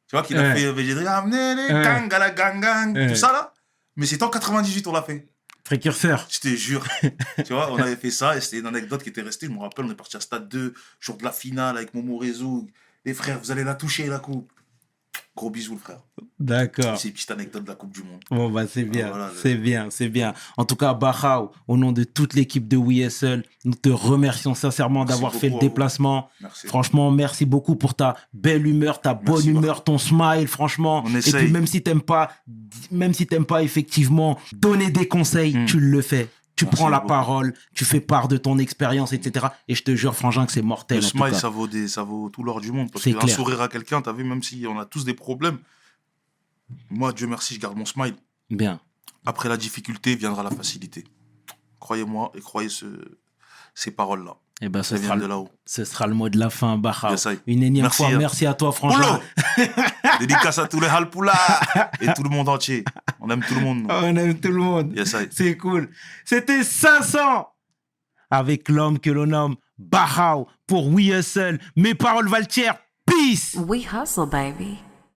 Tu vois, qu'il a fait amenez les Ouais. gang à la gang gang, Ouais. tout ça là. Mais c'était en 98, on l'a fait. Précurseur. Je te jure. tu vois, on avait fait ça et c'était une anecdote qui était restée. Je me rappelle, on est parti à Stade 2, jour de la finale avec Momo Rezoug. Les frères, vous allez la toucher, la coupe. Gros bisous, le frère. D'accord. C'est une petite anecdote de la Coupe du Monde. Bon, bah, c'est bien, Ah, voilà, le- c'est bien, c'est bien. En tout cas, Bahao, au nom de toute l'équipe de WSL, nous te remercions sincèrement d'avoir fait le déplacement. Merci. Franchement, merci beaucoup pour ta belle humeur, ta bonne Merci, humeur, ton smile, franchement. On Et puis, même si t'aimes pas, même si t'aimes pas effectivement donner des conseils, Hmm. tu le fais. Tu Merci prends la beaucoup. parole, tu fais part de ton expérience, etc. Et je te jure, Frangin, que c'est mortel. Le en tout smile, cas. ça vaut, des, ça vaut tout l'or du monde. Parce clair. sourire à quelqu'un, t'as vu, même si on a tous des problèmes, moi, Dieu merci, je garde mon smile. Bien. Après la difficulté viendra la facilité. Croyez-moi et croyez ce, ces paroles-là. Et ben, ce sera, le, de là-haut. ce sera le mot de la fin, Bahao. Yes, I. Une énième Merci, fois, hein. merci à toi. Polo Dédicace à tous les Halpoula et tout le monde entier. On aime tout le monde. nous. On aime tout le monde. Yes, I. C'est cool. C'était 500 avec l'homme que l'on nomme Barao pour We Hustle. Mes paroles valent Peace! We hustle, baby.